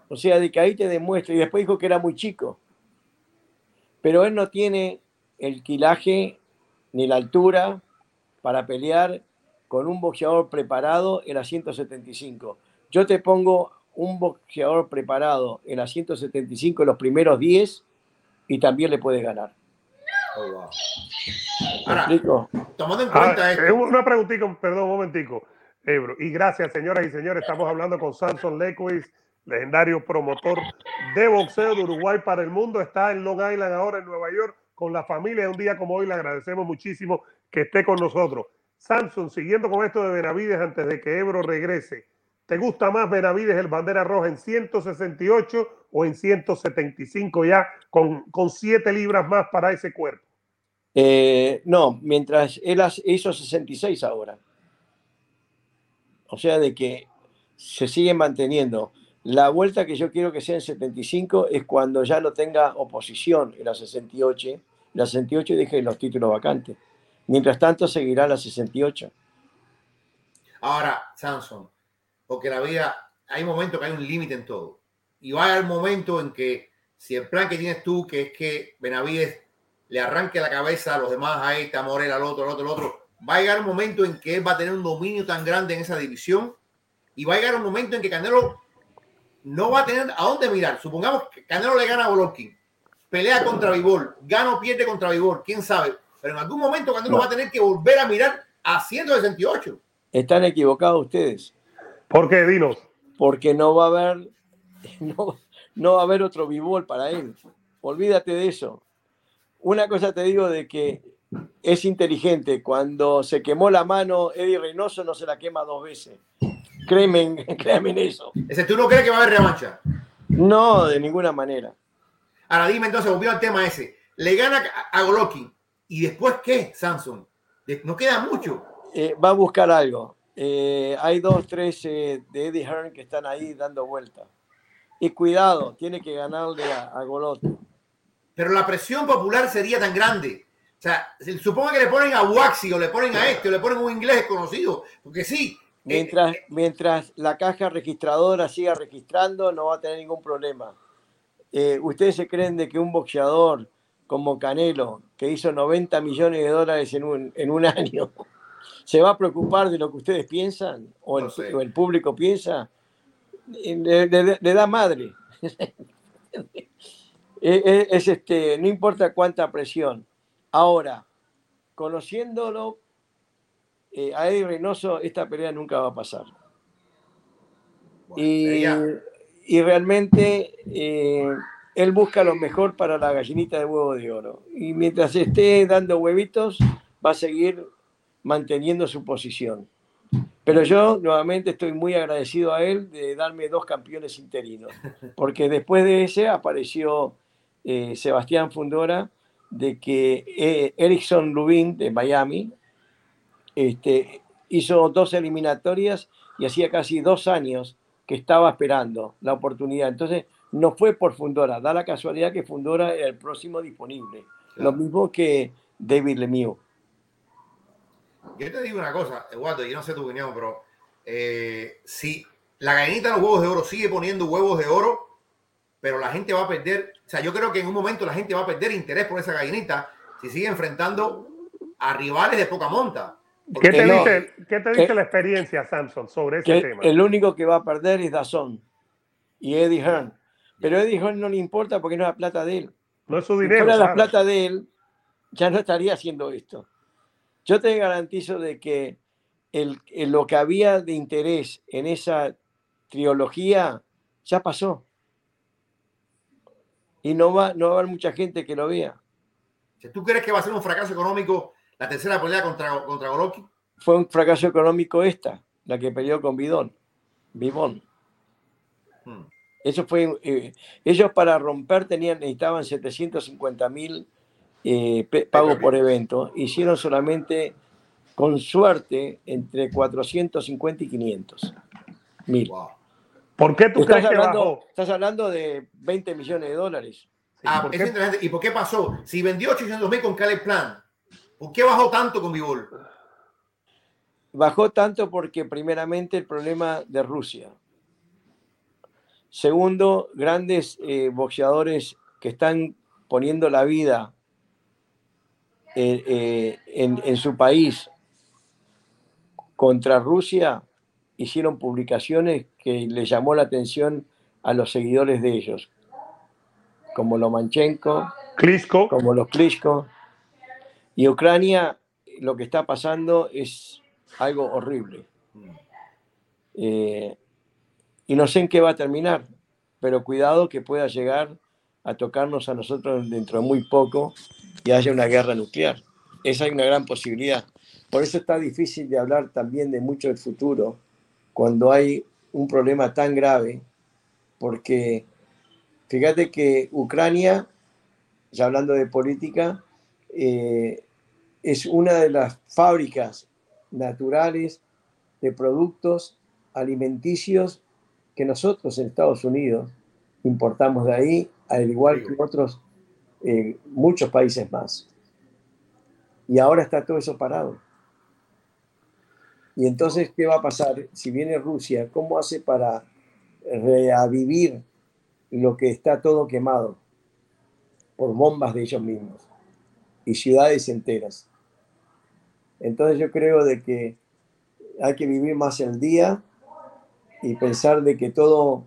O sea, de que ahí te demuestra. Y después dijo que era muy chico. Pero él no tiene el quilaje ni la altura para pelear con un boxeador preparado en la 175. Yo te pongo un boxeador preparado en la 175 en los primeros 10 y también le puede ganar. Oh, tomando en cuenta ah, Una preguntita, perdón, un momentico. Ebro. Y gracias, señoras y señores. Estamos hablando con Samson Lequis, legendario promotor de boxeo de Uruguay para el mundo. Está en Long Island ahora en Nueva York con la familia. Un día como hoy le agradecemos muchísimo que esté con nosotros. Samson, siguiendo con esto de Benavides antes de que Ebro regrese, ¿Te gusta más Benavides el bandera roja en 168 o en 175 ya con, con 7 libras más para ese cuerpo? Eh, no, mientras él hizo 66 ahora. O sea, de que se sigue manteniendo. La vuelta que yo quiero que sea en 75 es cuando ya no tenga oposición en la 68. En la 68 deje los títulos vacantes. Mientras tanto, seguirá la 68. Ahora, Samson, porque la vida, hay momentos que hay un límite en todo. Y va a haber momento en que, si el plan que tienes tú, que es que Benavides le arranque la cabeza a los demás, a este, a Morel, al otro, al otro, al otro, va a llegar un momento en que él va a tener un dominio tan grande en esa división y va a llegar un momento en que Canelo no va a tener a dónde mirar. Supongamos que Canelo le gana a Golovkin, pelea contra Vivol, gana o pierde contra Vivol, quién sabe. Pero en algún momento Canelo No. va a tener que volver a mirar a 168. Están equivocados ustedes, ¿Por qué? Dinos. porque no va a haber, [LAUGHS] no, no va a haber otro bivol para él. Olvídate de eso. Una cosa te digo de que es inteligente. Cuando se quemó la mano, Eddie Reynoso no se la quema dos veces. Créeme, [LAUGHS] créeme en eso. Ese, ¿Tú no crees que va a haber revancha? No, de ninguna manera. Ahora dime entonces, volviendo al tema ese. Le gana a Golovkin. ¿Y después qué, Samson? No queda mucho. Eh, va a buscar algo. Eh, hay dos, tres eh, de Eddie Hearn que están ahí dando vuelta. Y cuidado, tiene que ganarle a, a Golovkin. Pero la presión popular sería tan grande. O sea, supongo que le ponen a Waxi o le ponen a este o le ponen a un inglés desconocido. Porque sí. Eh, Mientras, mientras la caja registradora siga registrando, no va a tener ningún problema. Eh, ¿Ustedes se creen de que un boxeador como Canelo, que hizo 90 millones de dólares en un, en un [LAUGHS] año, se va a preocupar de lo que ustedes piensan o el, No sé. o el público piensa? Eh, Le, le- le da madre. [LAUGHS] Es este, no importa cuánta presión. Ahora, conociéndolo, eh, a Eddie Reynoso esta pelea nunca va a pasar. bueno, Y, sería- y realmente eh, él busca lo mejor para la gallinita de huevo de oro. Y mientras esté dando huevitos, va a seguir manteniendo su posición. Pero yo nuevamente estoy muy agradecido a él de darme dos campeones interinos, [LAUGHS] porque después de ese apareció eh, Sebastián Fundora, de que eh, Erickson Rubin de Miami este, hizo dos eliminatorias y hacía casi dos años que estaba esperando la oportunidad. Entonces, no fue por Fundora, da la casualidad que Fundora era el próximo disponible. Lo mismo que David Lemieux. Yo te digo una cosa, Eduardo, yo no sé tu opinión, pero eh, si la gallinita de los huevos de oro sigue poniendo huevos de oro, pero la gente va a perder, o sea, yo creo que en un momento la gente va a perder interés por esa gallinita si sigue enfrentando a rivales de poca monta. ¿Qué te, no. dice, ¿qué te dice Que- la experiencia, Samson, sobre ese Que tema? el único que va a perder es Dazón y Eddie Hearn. Pero a Eddie Hearn no le importa porque no es la plata de él. No es su Si dinero. fuera la plata de él, ya no estaría haciendo esto. Yo te garantizo de que el, el- lo que había de interés en esa trilogía ya pasó. Y no va, no va a haber mucha gente que lo vea. Si tú crees que va a ser un fracaso económico la tercera pelea contra, contra Golovkin, Fue un fracaso económico esta, la que peleó con Bidón. Bibón. hmm, Eso fue, eh, ellos para romper tenían, necesitaban 750 mil eh, pagos por evento. Hicieron solamente, con suerte, entre 450 y 500 mil. wow. ¿Por qué tú Estás crees que hablando, bajó? estás hablando de 20 millones de dólares. Ah, ¿por es qué? ¿Y por qué pasó? Si vendió 800 mil con Caleb Plan, ¿por qué bajó tanto con Bivol? Bajó tanto porque primeramente el problema de Rusia. Segundo, grandes eh, boxeadores que están poniendo la vida eh, eh, en, en su país contra Rusia hicieron publicaciones que le llamó la atención a los seguidores de ellos, como Lomachenko, Klitschko, como los Klitschko. Y Ucrania, lo que está pasando es algo horrible. Eh, y no sé en qué va a terminar, pero cuidado que pueda llegar a tocarnos a nosotros dentro de muy poco y haya una guerra nuclear. Esa es una gran posibilidad. Por eso está difícil de hablar también de mucho del futuro cuando hay un problema tan grave, porque fíjate que Ucrania, ya hablando de política, eh, es una de las fábricas naturales de productos alimenticios que nosotros en Estados Unidos importamos de ahí, al igual que otros, eh, muchos países más. Y ahora está todo eso parado. Y entonces, ¿qué va a pasar? Si viene Rusia, ¿cómo hace para reavivir lo que está todo quemado por bombas de ellos mismos y ciudades enteras? Entonces yo creo de que hay que vivir más el día y pensar de que todo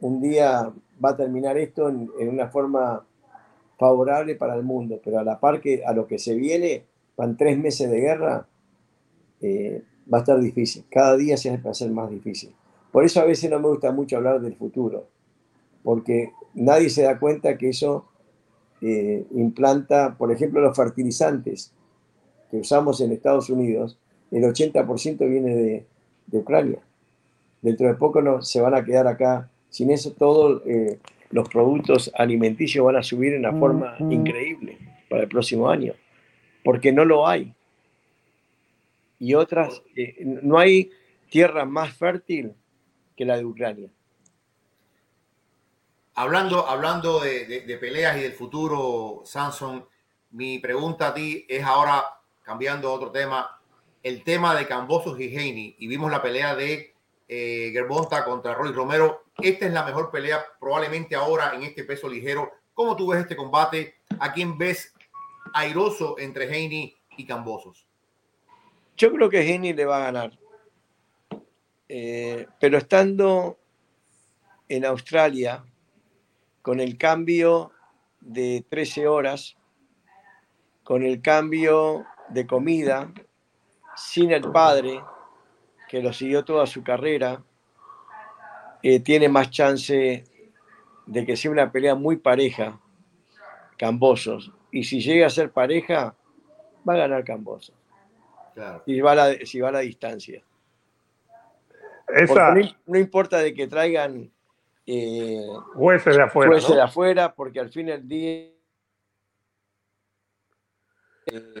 un día va a terminar esto en, una forma favorable para el mundo, pero a la par que a lo que se viene, van tres meses de guerra, eh, va a estar difícil. Cada día se va a hacer más difícil. Por eso a veces no me gusta mucho hablar del futuro, porque nadie se da cuenta que eso eh, implanta, por ejemplo, los fertilizantes que usamos en Estados Unidos, el 80% viene de, Ucrania. Dentro de poco no, se van a quedar acá. Sin eso, todos eh, los productos alimenticios van a subir en una forma increíble para el próximo año, porque no lo hay. Y otras, eh, no hay tierra más fértil que la de Ucrania. Hablando, hablando de, de peleas y del futuro, Samson, mi pregunta a ti es ahora, cambiando a otro tema, el tema de Cambosos y Heini y vimos la pelea de eh, Gerbonta contra Roy Romero. Esta es la mejor pelea probablemente ahora en este peso ligero. ¿Cómo tú ves este combate? ¿A quién ves airoso entre Heini y Cambosos? Yo creo que Heini le va a ganar. Eh, pero estando en Australia, con el cambio de 13 horas, con el cambio de comida, sin el padre, que lo siguió toda su carrera, eh, tiene más chance de que sea una pelea muy pareja, Cambosos. Y si llega a ser pareja, va a ganar Cambosos. Si, va a la, si va a la distancia. No, importa de que traigan eh, jueces de afuera. Jueces de afuera, porque al fin del día. Eh,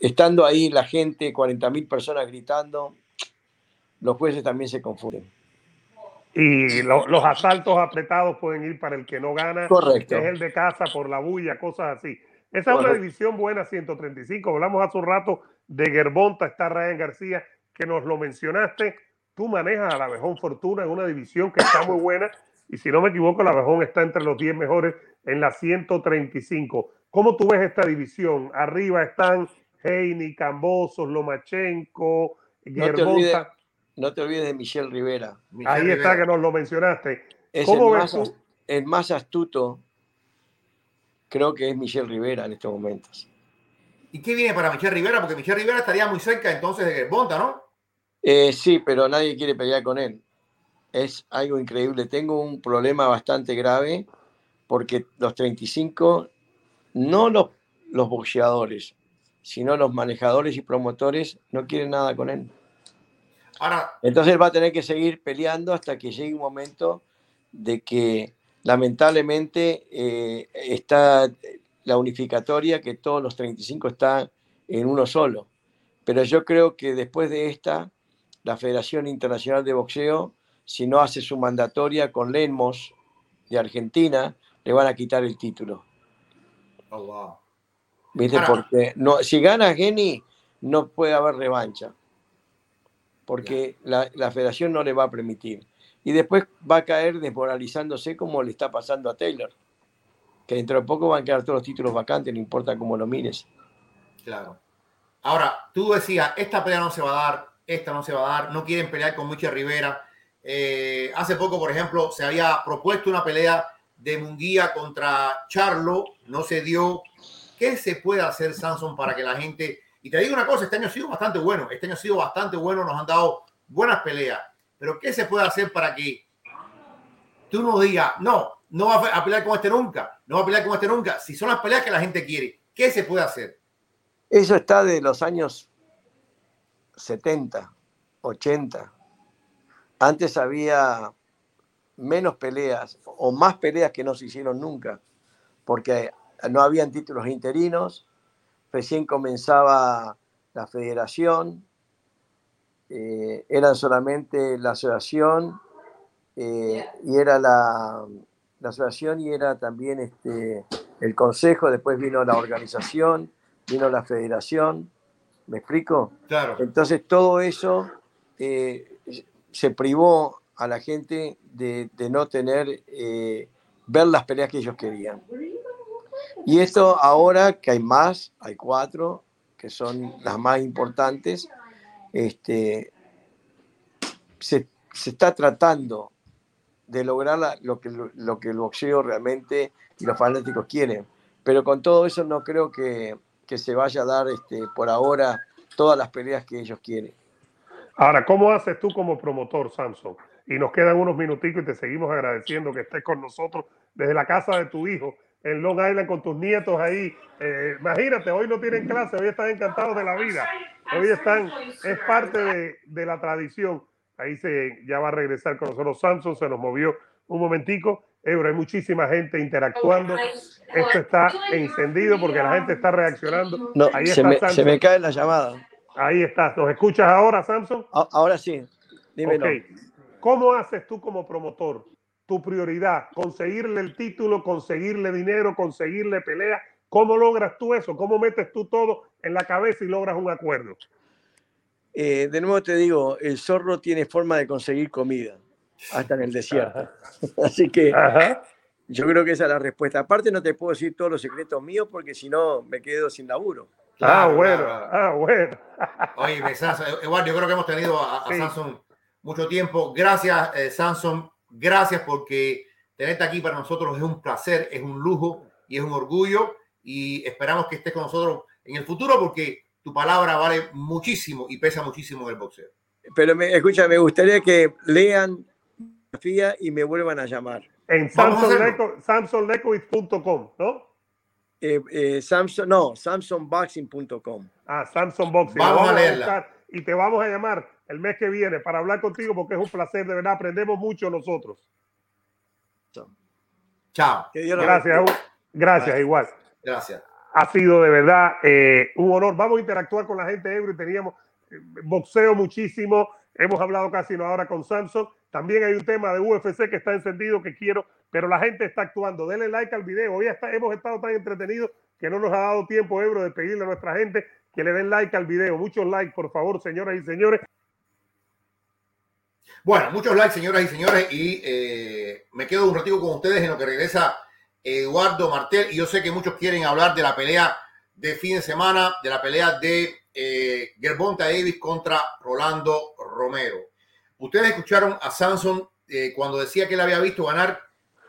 estando ahí la gente, 40.000 personas gritando, los jueces también se confunden. Y los asaltos apretados pueden ir para el que no gana, Correcto. que es el de casa por la bulla, cosas así. Esa es una división buena, 135. Hablamos hace un rato de Gerbonta, está Ryan García, que nos lo mencionaste. Tú manejas a la Abejón Fortuna en una división que está muy buena. Y si no me equivoco, la Abejón está entre los 10 mejores en la 135. ¿Cómo tú ves esta división? Arriba están Heini, Cambosos, Lomachenko, Gerbonta. No te olvides de Michelle Rivera. Ahí está que nos lo mencionaste. Es ¿Cómo el, ves más, el más astuto, creo que es Michelle Rivera en estos momentos. ¿Y qué viene para Michelle Rivera? Porque Michelle Rivera estaría muy cerca entonces de Gerbonta, ¿no? Eh, sí, pero nadie quiere pelear con él. Es algo increíble. Tengo un problema bastante grave porque los 35, no los, los boxeadores, sino los manejadores y promotores no quieren nada con él. Ahora, Entonces va a tener que seguir peleando hasta que llegue un momento de que lamentablemente eh, está la unificatoria, que todos los 35 están en uno solo. Pero yo creo que después de esta, la Federación Internacional de Boxeo, si no hace su mandatoria con Lemos de Argentina, le van a quitar el título. Oh, wow. ¿Viste? Porque no, si gana Geni, no puede haber revancha. Porque la, federación no le va a permitir. Y después va a caer desmoralizándose como le está pasando a Taylor. Que dentro de poco van a quedar todos los títulos vacantes, no importa cómo lo mires. Claro. Ahora, tú decías, esta pelea no se va a dar, esta no se va a dar, no quieren pelear con Mucha Rivera. Eh, hace poco, por ejemplo, se había propuesto una pelea de Munguía contra Charlo, no se dio. ¿Qué se puede hacer, Samson, para que la gente... Y te digo una cosa, este año ha sido bastante bueno, este año ha sido bastante bueno, nos han dado buenas peleas, pero ¿qué se puede hacer para que tú no digas, no, no va a pelear con este nunca, no va a pelear con este nunca, si son las peleas que la gente quiere, ¿qué se puede hacer? Eso está de los años 70, 80. Antes había menos peleas o más peleas que no se hicieron nunca, porque no habían títulos interinos, recién comenzaba la federación eh, eran solamente la asociación eh, y era la, la, asociación y era también este, el consejo, después vino la organización, vino la federación, ¿me explico? Claro. Entonces todo eso eh, se privó a la gente de, de no tener, ver las peleas que ellos querían. Y esto ahora que hay más, hay cuatro, que son las más importantes, este, se, está tratando de lograr lo, que, lo que el boxeo realmente y los fanáticos quieren. Pero con todo eso no creo que, que se vaya a dar este, por ahora todas las peleas que ellos quieren. Ahora, ¿cómo haces tú como promotor, Samson? Y nos quedan unos minuticos y te seguimos agradeciendo que estés con nosotros desde la casa de tu hijo en Long Island con tus nietos ahí. Eh, imagínate, hoy no tienen clase, hoy están encantados de la vida. Hoy están, es parte de, de la tradición. Ahí se ya va a regresar con nosotros Samson, se nos movió un momentico. Ebro, hay muchísima gente interactuando. Esto está encendido porque la gente está reaccionando. No, ahí se, está me, se me cae la llamada. Ahí estás. ¿Nos escuchas ahora, Samson? A- Ahora sí, dímelo. Ok. ¿Cómo haces tú como promotor tu prioridad? Conseguirle el título, conseguirle dinero, conseguirle pelea. ¿Cómo logras tú eso? ¿Cómo metes tú todo en la cabeza y logras un acuerdo? Eh, de nuevo te digo, el zorro tiene forma de conseguir comida, hasta en el desierto. [LAUGHS] Así que Ajá. yo creo que esa es la respuesta. Aparte no te puedo decir todos los secretos míos porque si no me quedo sin laburo. ah, bueno. claro. Ah, bueno. Oye, Samson, Eduardo, yo creo que hemos tenido a, a Sí. Samson mucho tiempo. Gracias, eh, Samson. Gracias porque tenerte aquí para nosotros es un placer, es un lujo y es un orgullo. Y esperamos que estés con nosotros en el futuro porque tu palabra vale muchísimo y pesa muchísimo en el boxeo. Pero me, escucha, me gustaría que lean la y me vuelvan a llamar. En Vamos a hacerlo. samsonleco- samsonlecovic.com, ¿no? Eh, eh, Samsung, no, samsungboxing.com. Ah, Samson Boxing. Vamos a leerla. y te vamos a llamar el mes que viene para hablar contigo porque es un placer, de verdad. Aprendemos mucho nosotros. Chao. Gracias. Gracias, igual. Gracias. ha sido de verdad eh, un honor. Vamos a interactuar con la gente de Ebro y teníamos eh, boxeo muchísimo. Hemos hablado casi una hora con Samson. También hay un tema de UFC que está encendido que quiero, pero la gente está actuando. Denle like al video. Hoy está- hemos estado tan entretenidos que no nos ha dado tiempo, Ebro, de pedirle a nuestra gente que le den like al video. Muchos likes, por favor, señoras y señores. Bueno, muchos likes, señoras y señores, y eh, me quedo un ratito con ustedes en lo que regresa Eduardo Martel. Y yo sé que muchos quieren hablar de la pelea de fin de semana, de la pelea de eh, Gervonta Davis contra Rolando Romero. Ustedes escucharon a Samson eh, cuando decía que él había visto ganar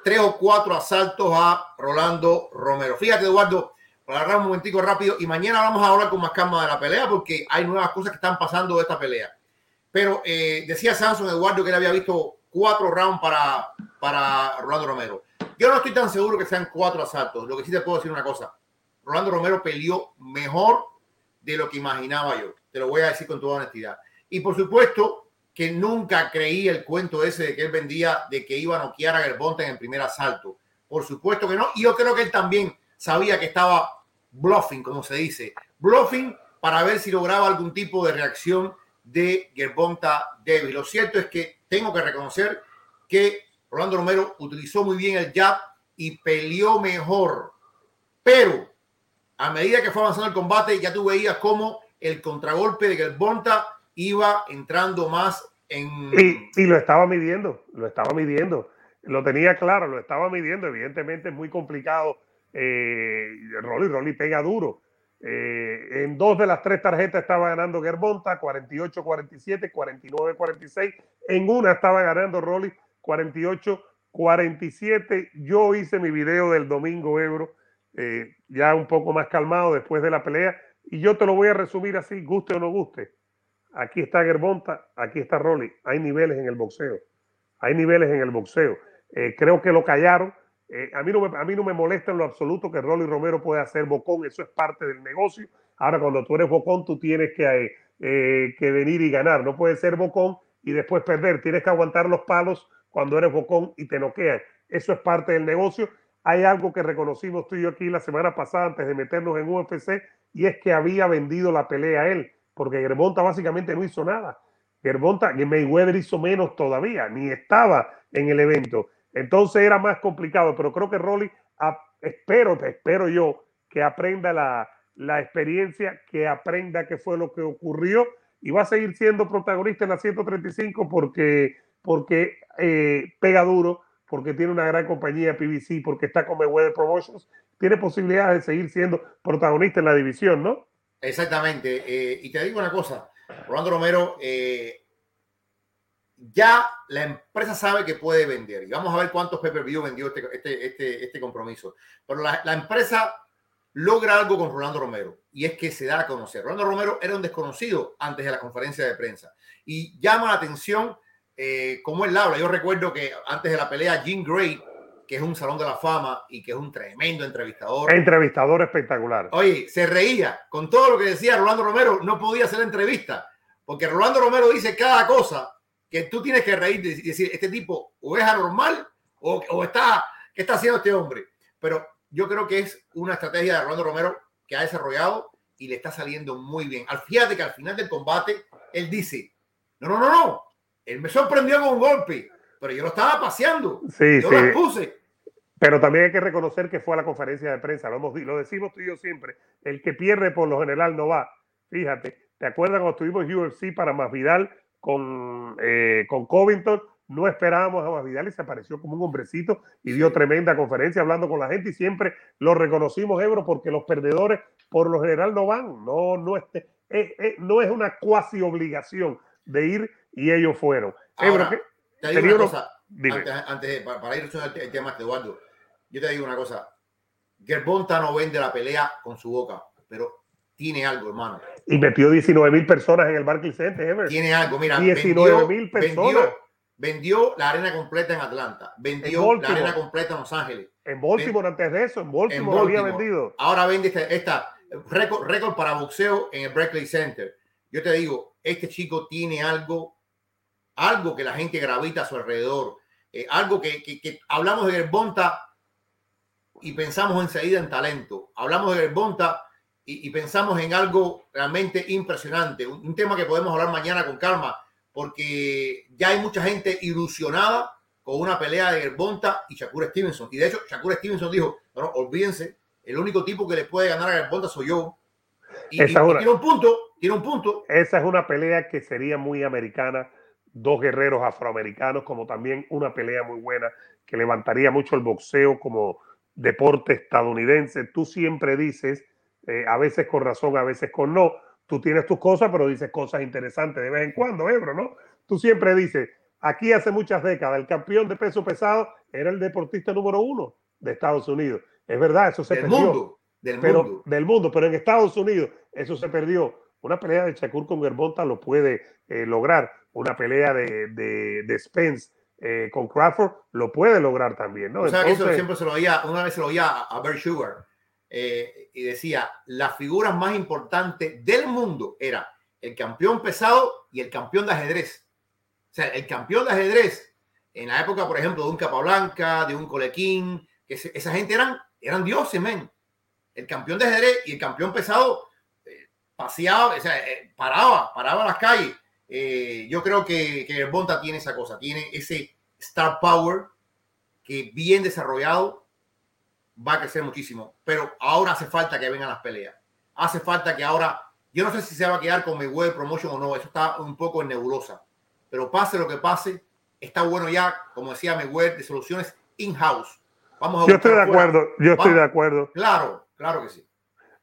tres o cuatro asaltos a Rolando Romero. Fíjate, Eduardo, para agarrar un momentico rápido, y mañana vamos a hablar con más calma de la pelea porque hay nuevas cosas que están pasando de esta pelea. Pero eh, decía Samson Eduardo que él había visto cuatro rounds para, para Rolando Romero. Yo no estoy tan seguro que sean cuatro asaltos. Lo que sí te puedo decir una cosa. Rolando Romero peleó mejor de lo que imaginaba yo. Te lo voy a decir con toda honestidad. Y por supuesto que nunca creí el cuento ese de que él vendía de que iba a noquear a Gervonta en el primer asalto. Por supuesto que no. Y yo creo que él también sabía que estaba bluffing, como se dice. Bluffing para ver si lograba algún tipo de reacción de Gervonta Davis. Lo cierto es que tengo que reconocer que Rolando Romero utilizó muy bien el jab y peleó mejor. Pero a medida que fue avanzando el combate, ya tú veías cómo el contragolpe de Gervonta iba entrando más en... Y, y lo estaba midiendo, lo estaba midiendo. Lo tenía claro, lo estaba midiendo. Evidentemente es muy complicado. Eh, Rolly, Rolly pega duro. Eh, en dos de las tres tarjetas estaba ganando Gervonta, 48-47, 49-46. En una estaba ganando Rolly, 48-47. Yo hice mi video del domingo, Ebro, eh, ya un poco más calmado después de la pelea. Y yo te lo voy a resumir así, guste o no guste. Aquí está Gervonta, aquí está Rolly. Hay niveles en el boxeo. Hay niveles en el boxeo. Eh, creo que lo callaron. Eh, a, mí no me, a mí no me molesta en lo absoluto que Rolly Romero pueda hacer bocón. Eso es parte del negocio. Ahora, cuando tú eres bocón, tú tienes que, eh, que venir y ganar. No puedes ser bocón y después perder. Tienes que aguantar los palos cuando eres bocón y te noquean. Eso es parte del negocio. Hay algo que reconocimos tú y yo aquí la semana pasada antes de meternos en UFC y es que había vendido la pelea a él porque Gervonta básicamente no hizo nada. Gervonta, que Mayweather hizo menos todavía, ni estaba en el evento. Entonces era más complicado, pero creo que Rolly, espero, espero yo, que aprenda la, la experiencia, que aprenda qué fue lo que ocurrió y va a seguir siendo protagonista en la 135 porque, porque eh, pega duro, porque tiene una gran compañía PBC, porque está con Mayweather Promotions, tiene posibilidades de seguir siendo protagonista en la división, ¿no? Exactamente. Eh, y te digo una cosa, Rolando Romero, eh, ya la empresa sabe que puede vender. Y vamos a ver cuántos pay-per-view vendió este, este, este, este compromiso. Pero la, la, empresa logra algo con Rolando Romero y es que se da a conocer. Rolando Romero era un desconocido antes de la conferencia de prensa y llama la atención eh, cómo él habla. Yo recuerdo que antes de la pelea, Jim Gray, que es un salón de la fama y que es un tremendo entrevistador. Entrevistador espectacular. Oye, se reía con todo lo que decía Rolando Romero, no podía hacer entrevista, porque Rolando Romero dice cada cosa que tú tienes que reír y decir, este tipo o es anormal o, o está, ¿qué está haciendo este hombre? Pero yo creo que es una estrategia de Rolando Romero que ha desarrollado y le está saliendo muy bien. Al fíjate que al final del combate él dice, no, no, no, no, él me sorprendió con un golpe, pero yo lo estaba paseando. Sí, yo sí. lo puse. Pero también hay que reconocer que fue a la conferencia de prensa, lo, hemos, lo decimos tú y yo siempre, el que pierde por lo general no va. Fíjate, ¿te acuerdas cuando estuvimos en UFC para Masvidal con, eh, con Covington? no esperábamos a Masvidal y se apareció como un hombrecito y dio tremenda conferencia hablando con la gente y siempre lo reconocimos, Ebro, porque los perdedores por lo general no van, no, no, este, es, es, no es una cuasi obligación de ir y ellos fueron. Ahora, Ebro, te digo una cosa, antes, antes, para, ir el tema de Eduardo, yo te digo una cosa, Gerbonta no vende la pelea con su boca, pero tiene algo, hermano. Y metió 19 mil personas en el Barclays Center, Ever. Tiene algo, mira. 19 mil personas. Vendió, vendió la arena completa en Atlanta, vendió la arena completa en Los Ángeles. En Baltimore, en, antes de eso, en Baltimore, en Baltimore, había vendido. Ahora vende esta, esta récord, récord para boxeo en el Berkeley Center. Yo te digo, este chico tiene algo, algo que la gente gravita a su alrededor, eh, algo que, que, que, hablamos de Bonta y pensamos enseguida en talento. Hablamos de Bonta y, y, pensamos en algo realmente impresionante, un, un tema que podemos hablar mañana con calma porque ya hay mucha gente ilusionada con una pelea de Gerbonta y Shakur Stevenson. Y de hecho, Shakur Stevenson dijo, no, no, olvídense, el único tipo que le puede ganar a Gerbonta soy yo. Y, y, una, tiene un punto, tiene un punto. Esa es una pelea que sería muy americana, dos guerreros afroamericanos, como también una pelea muy buena que levantaría mucho el boxeo como deporte estadounidense. Tú siempre dices, eh, a veces con razón, a veces con no, tú tienes tus cosas, pero dices cosas interesantes de vez en cuando, Ebro, ¿no? Tú siempre dices, aquí hace muchas décadas, el campeón de peso pesado era el deportista número uno de Estados Unidos. Es verdad, eso se del perdió. Mundo, del pero, mundo. Del mundo, pero en Estados Unidos eso se perdió. Una pelea de Shakur con Gerbonta lo puede eh, lograr. Una pelea de, de, de Spence eh, con Crawford lo puede lograr también, ¿no? O sea, Entonces, que eso siempre se lo oía, una vez se lo oía a Bert Sugar. Eh, y decía, las figuras más importantes del mundo era el campeón pesado y el campeón de ajedrez. O sea, el campeón de ajedrez, en la época, por ejemplo, de un Capablanca, de un Colequín, que se, esa gente eran, eran dioses, men. El campeón de ajedrez y el campeón pesado eh, paseaba, o sea, eh, paraba, paraba las calles. Eh, yo creo que, que el Bonta tiene esa cosa, tiene ese star power que bien desarrollado va a crecer muchísimo. Pero ahora hace falta que vengan las peleas. Hace falta que ahora, yo no sé si se va a quedar con Mayweather Promotion o no, eso está un poco en nebulosa. Pero pase lo que pase, está bueno ya, como decía Mayweather, de soluciones in-house. Vamos a yo estoy de acuerdo, fuera. yo estoy de acuerdo. Claro, claro que sí.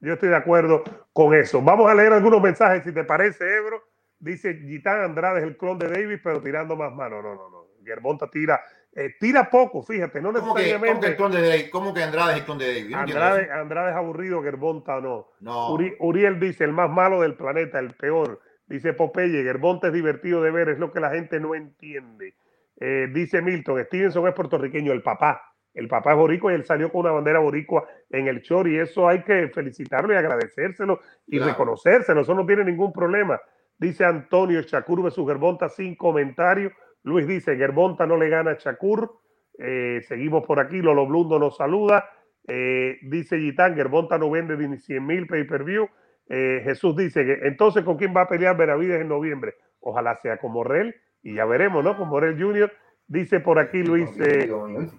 Yo estoy de acuerdo con eso. Vamos a leer algunos mensajes, si te parece, Ebro. Dice Gitán Andrade es el clon de Davis, pero tirando más mano. No, no, no. Germonta tira eh, tira poco, fíjate, no ¿Cómo necesariamente. Que, ¿cómo, que ¿Cómo, que Andrade es el clon de David? No Andrade, Andrade, es aburrido, Gerbonta no. no. Uri, Uriel dice, el más malo del planeta, el peor. Dice Popeye, Gerbonta es divertido de ver, es lo que la gente no entiende. Eh, dice Milton, Stevenson es puertorriqueño, el papá. El papá es boricua y él salió con una bandera boricua en el short y eso hay que felicitarlo y agradecérselo y claro. reconocérselo, eso no tiene ningún problema. Dice Antonio Shakur versus Gerbonta sin comentario. Luis dice, Gerbonta no le gana a Shakur. Eh, seguimos por aquí, Lolo Blundo nos saluda. Eh, dice Gitán, Gerbonta no vende ni 100 mil pay-per-view. Eh, Jesús dice que entonces con quién va a pelear Benavides en noviembre. Ojalá sea con Morrell y ya veremos, ¿no? Con Morel Jr. Dice por aquí Luis eh,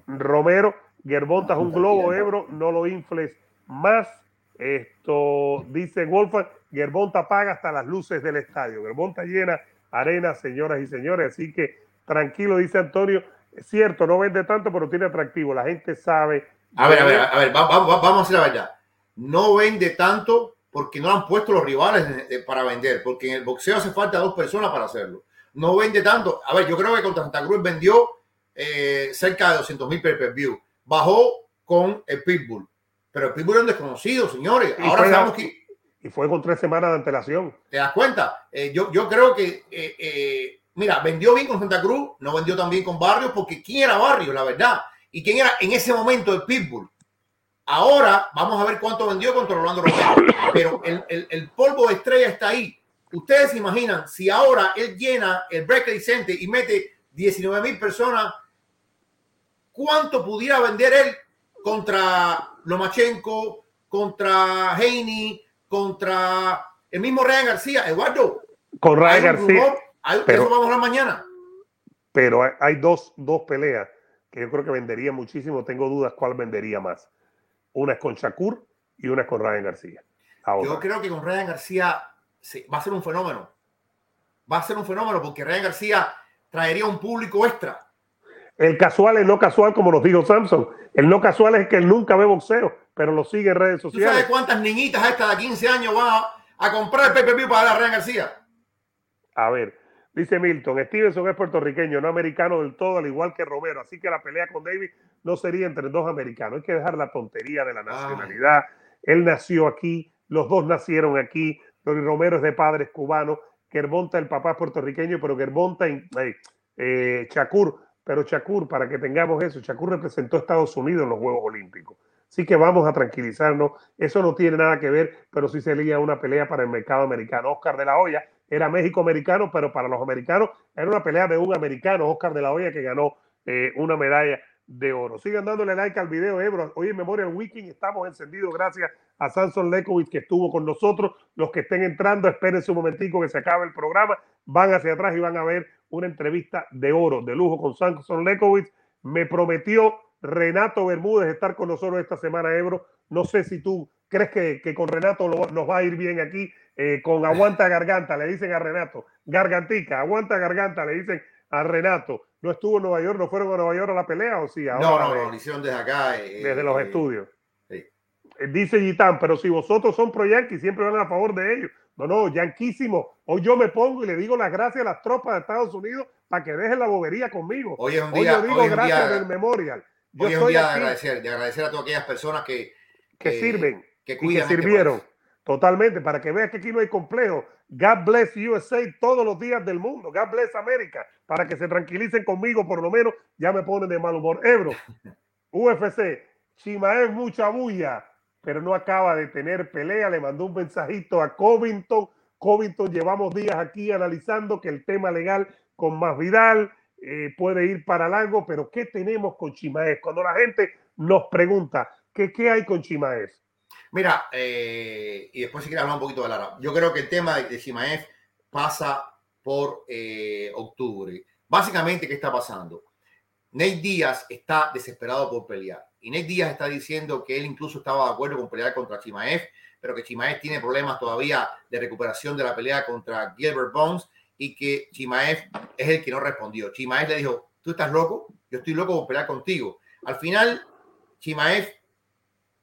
Romero, Gerbonta es un globo, Ebro, no lo infles más. Esto dice Wolfgang, Gerbonta paga hasta las luces del estadio. Gerbonta llena arena, señoras y señores. Así que tranquilo, dice Antonio. Es cierto, no vende tanto, pero tiene atractivo. La gente sabe. A ver, a ver, a ver, vamos, vamos a hacer la verdad. No vende tanto porque no han puesto los rivales para vender, porque en el boxeo hace falta dos personas para hacerlo no vende tanto. A ver, yo creo que contra Santa Cruz vendió eh, cerca de 200 mil per view. Bajó con el Pitbull. Pero el Pitbull es un desconocido, señores. Y Ahora sabemos que. Y fue con tres semanas de antelación. ¿Te das cuenta? Eh, yo, yo creo que. Eh, mira, vendió bien con Santa Cruz, no vendió tan bien con Barrios, porque ¿quién era Barrios, la verdad? ¿Y quién era en ese momento el Pitbull? Ahora vamos a ver cuánto vendió contra Orlando Romero. Pero el, el, el polvo de estrella está ahí. Ustedes se imaginan si ahora él llena el Berkeley Center y mete 19 mil personas, ¿cuánto pudiera vender él contra Lomachenko, contra Heine, contra el mismo Ryan García? Eduardo. Con Ryan García. Pero, eso vamos a hablar mañana. Pero hay dos, dos peleas que yo creo que vendería muchísimo. Tengo dudas cuál vendería más. Una es con Shakur y una es con Ryan García. Yo creo que con Ryan García sí, va a ser un fenómeno. Va a ser un fenómeno porque Ryan García traería un público extra. El casual es no casual, como nos dijo Samson. El no casual es que él nunca ve boxeo, pero lo sigue en redes sociales. ¿Tú sabes cuántas niñitas estas de 15 años van a, comprar el PPP para dar Ryan García? A ver, dice Milton, Stevenson es puertorriqueño, no americano del todo, al igual que Romero. Así que la pelea con David no sería entre dos americanos. Hay que dejar la tontería de la nacionalidad. Él nació aquí, los dos nacieron aquí. Romero es de padres cubanos, Gervonta el papá es puertorriqueño, pero Gervonta eh, eh, Chakur, pero Chakur, para que tengamos eso, Chakur representó a Estados Unidos en los Juegos Olímpicos. Así que vamos a tranquilizarnos. Eso no tiene nada que ver, pero sí sería una pelea para el mercado americano. Oscar de la Hoya era México-americano, pero para los americanos era una pelea de un americano, Oscar de la Hoya, que ganó eh, una medalla de oro. Sigan dándole like al video, Ebro. Hoy en Memorial Weekend estamos encendidos gracias a Samson Lekowitz que estuvo con nosotros. Los que estén entrando, esperen un momentico que se acabe el programa. Van hacia atrás y van a ver una entrevista de oro, de lujo con Samson Lekowitz. Me prometió Renato Bermúdez estar con nosotros esta semana, Ebro. No sé si tú crees que, con Renato nos va a ir bien aquí. Eh, con aguanta garganta, le dicen a Renato. Gargantica, aguanta garganta, le dicen a Renato no estuvo en Nueva York, no fueron a Nueva York a la pelea o sí. no, no, no, lo hicieron desde acá. Eh, desde los eh, estudios. Eh, dice Gitán, pero si vosotros son pro Yankees, siempre van a favor de ellos. No, no, yanquísimo. Hoy yo me pongo y le digo las gracias a las tropas de Estados Unidos para que dejen la bobería conmigo. Hoy es un día. Hoy yo digo gracias del Memorial. hoy es un día de agradecer, de agradecer a todas aquellas personas que, que, sirven, que, cuidan que este sirvieron. Totalmente, para que veas que aquí no hay complejo. God bless USA todos los días del mundo. God bless América. Para que se tranquilicen conmigo, por lo menos, ya me ponen de mal humor. Ebro, [LAUGHS] UFC, Chimaev mucha bulla, pero no acaba de tener pelea. Le mandó un mensajito a Covington. Covington, llevamos días aquí analizando que el tema legal con Más Vidal eh, puede ir para largo, pero ¿qué tenemos con Chimaev? Cuando la gente nos pregunta, ¿qué, qué hay con Chimaev? Mira, eh, y después si quieres hablar un poquito de Lara. Yo creo que el tema de, de pasa por eh, octubre. Básicamente, ¿qué está pasando? Nate Díaz está desesperado por pelear. Y Nate Díaz está diciendo que él incluso estaba de acuerdo con pelear contra Chimaev, pero que Chimaev tiene problemas todavía de recuperación de la pelea contra Gilbert Bones y que Chimaev es el que no respondió. Chimaev le dijo, ¿tú estás loco? Yo estoy loco por pelear contigo. Al final, Chimaev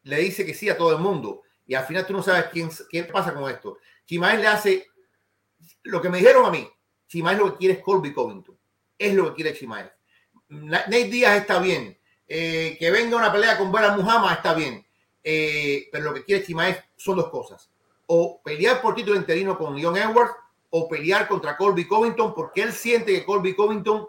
le dice que sí a todo el mundo y al final tú no sabes quién, qué pasa con esto. Chimaez le hace lo que me dijeron a mí. Chimaez lo que quiere es Colby Covington. Es lo que quiere Chimaez. Nate Díaz está bien. Eh, que venga una pelea con Buena Muhammad está bien. Eh, pero lo que quiere Chimaez son dos cosas. O pelear por título interino con Leon Edwards o pelear contra Colby Covington porque él siente que Colby Covington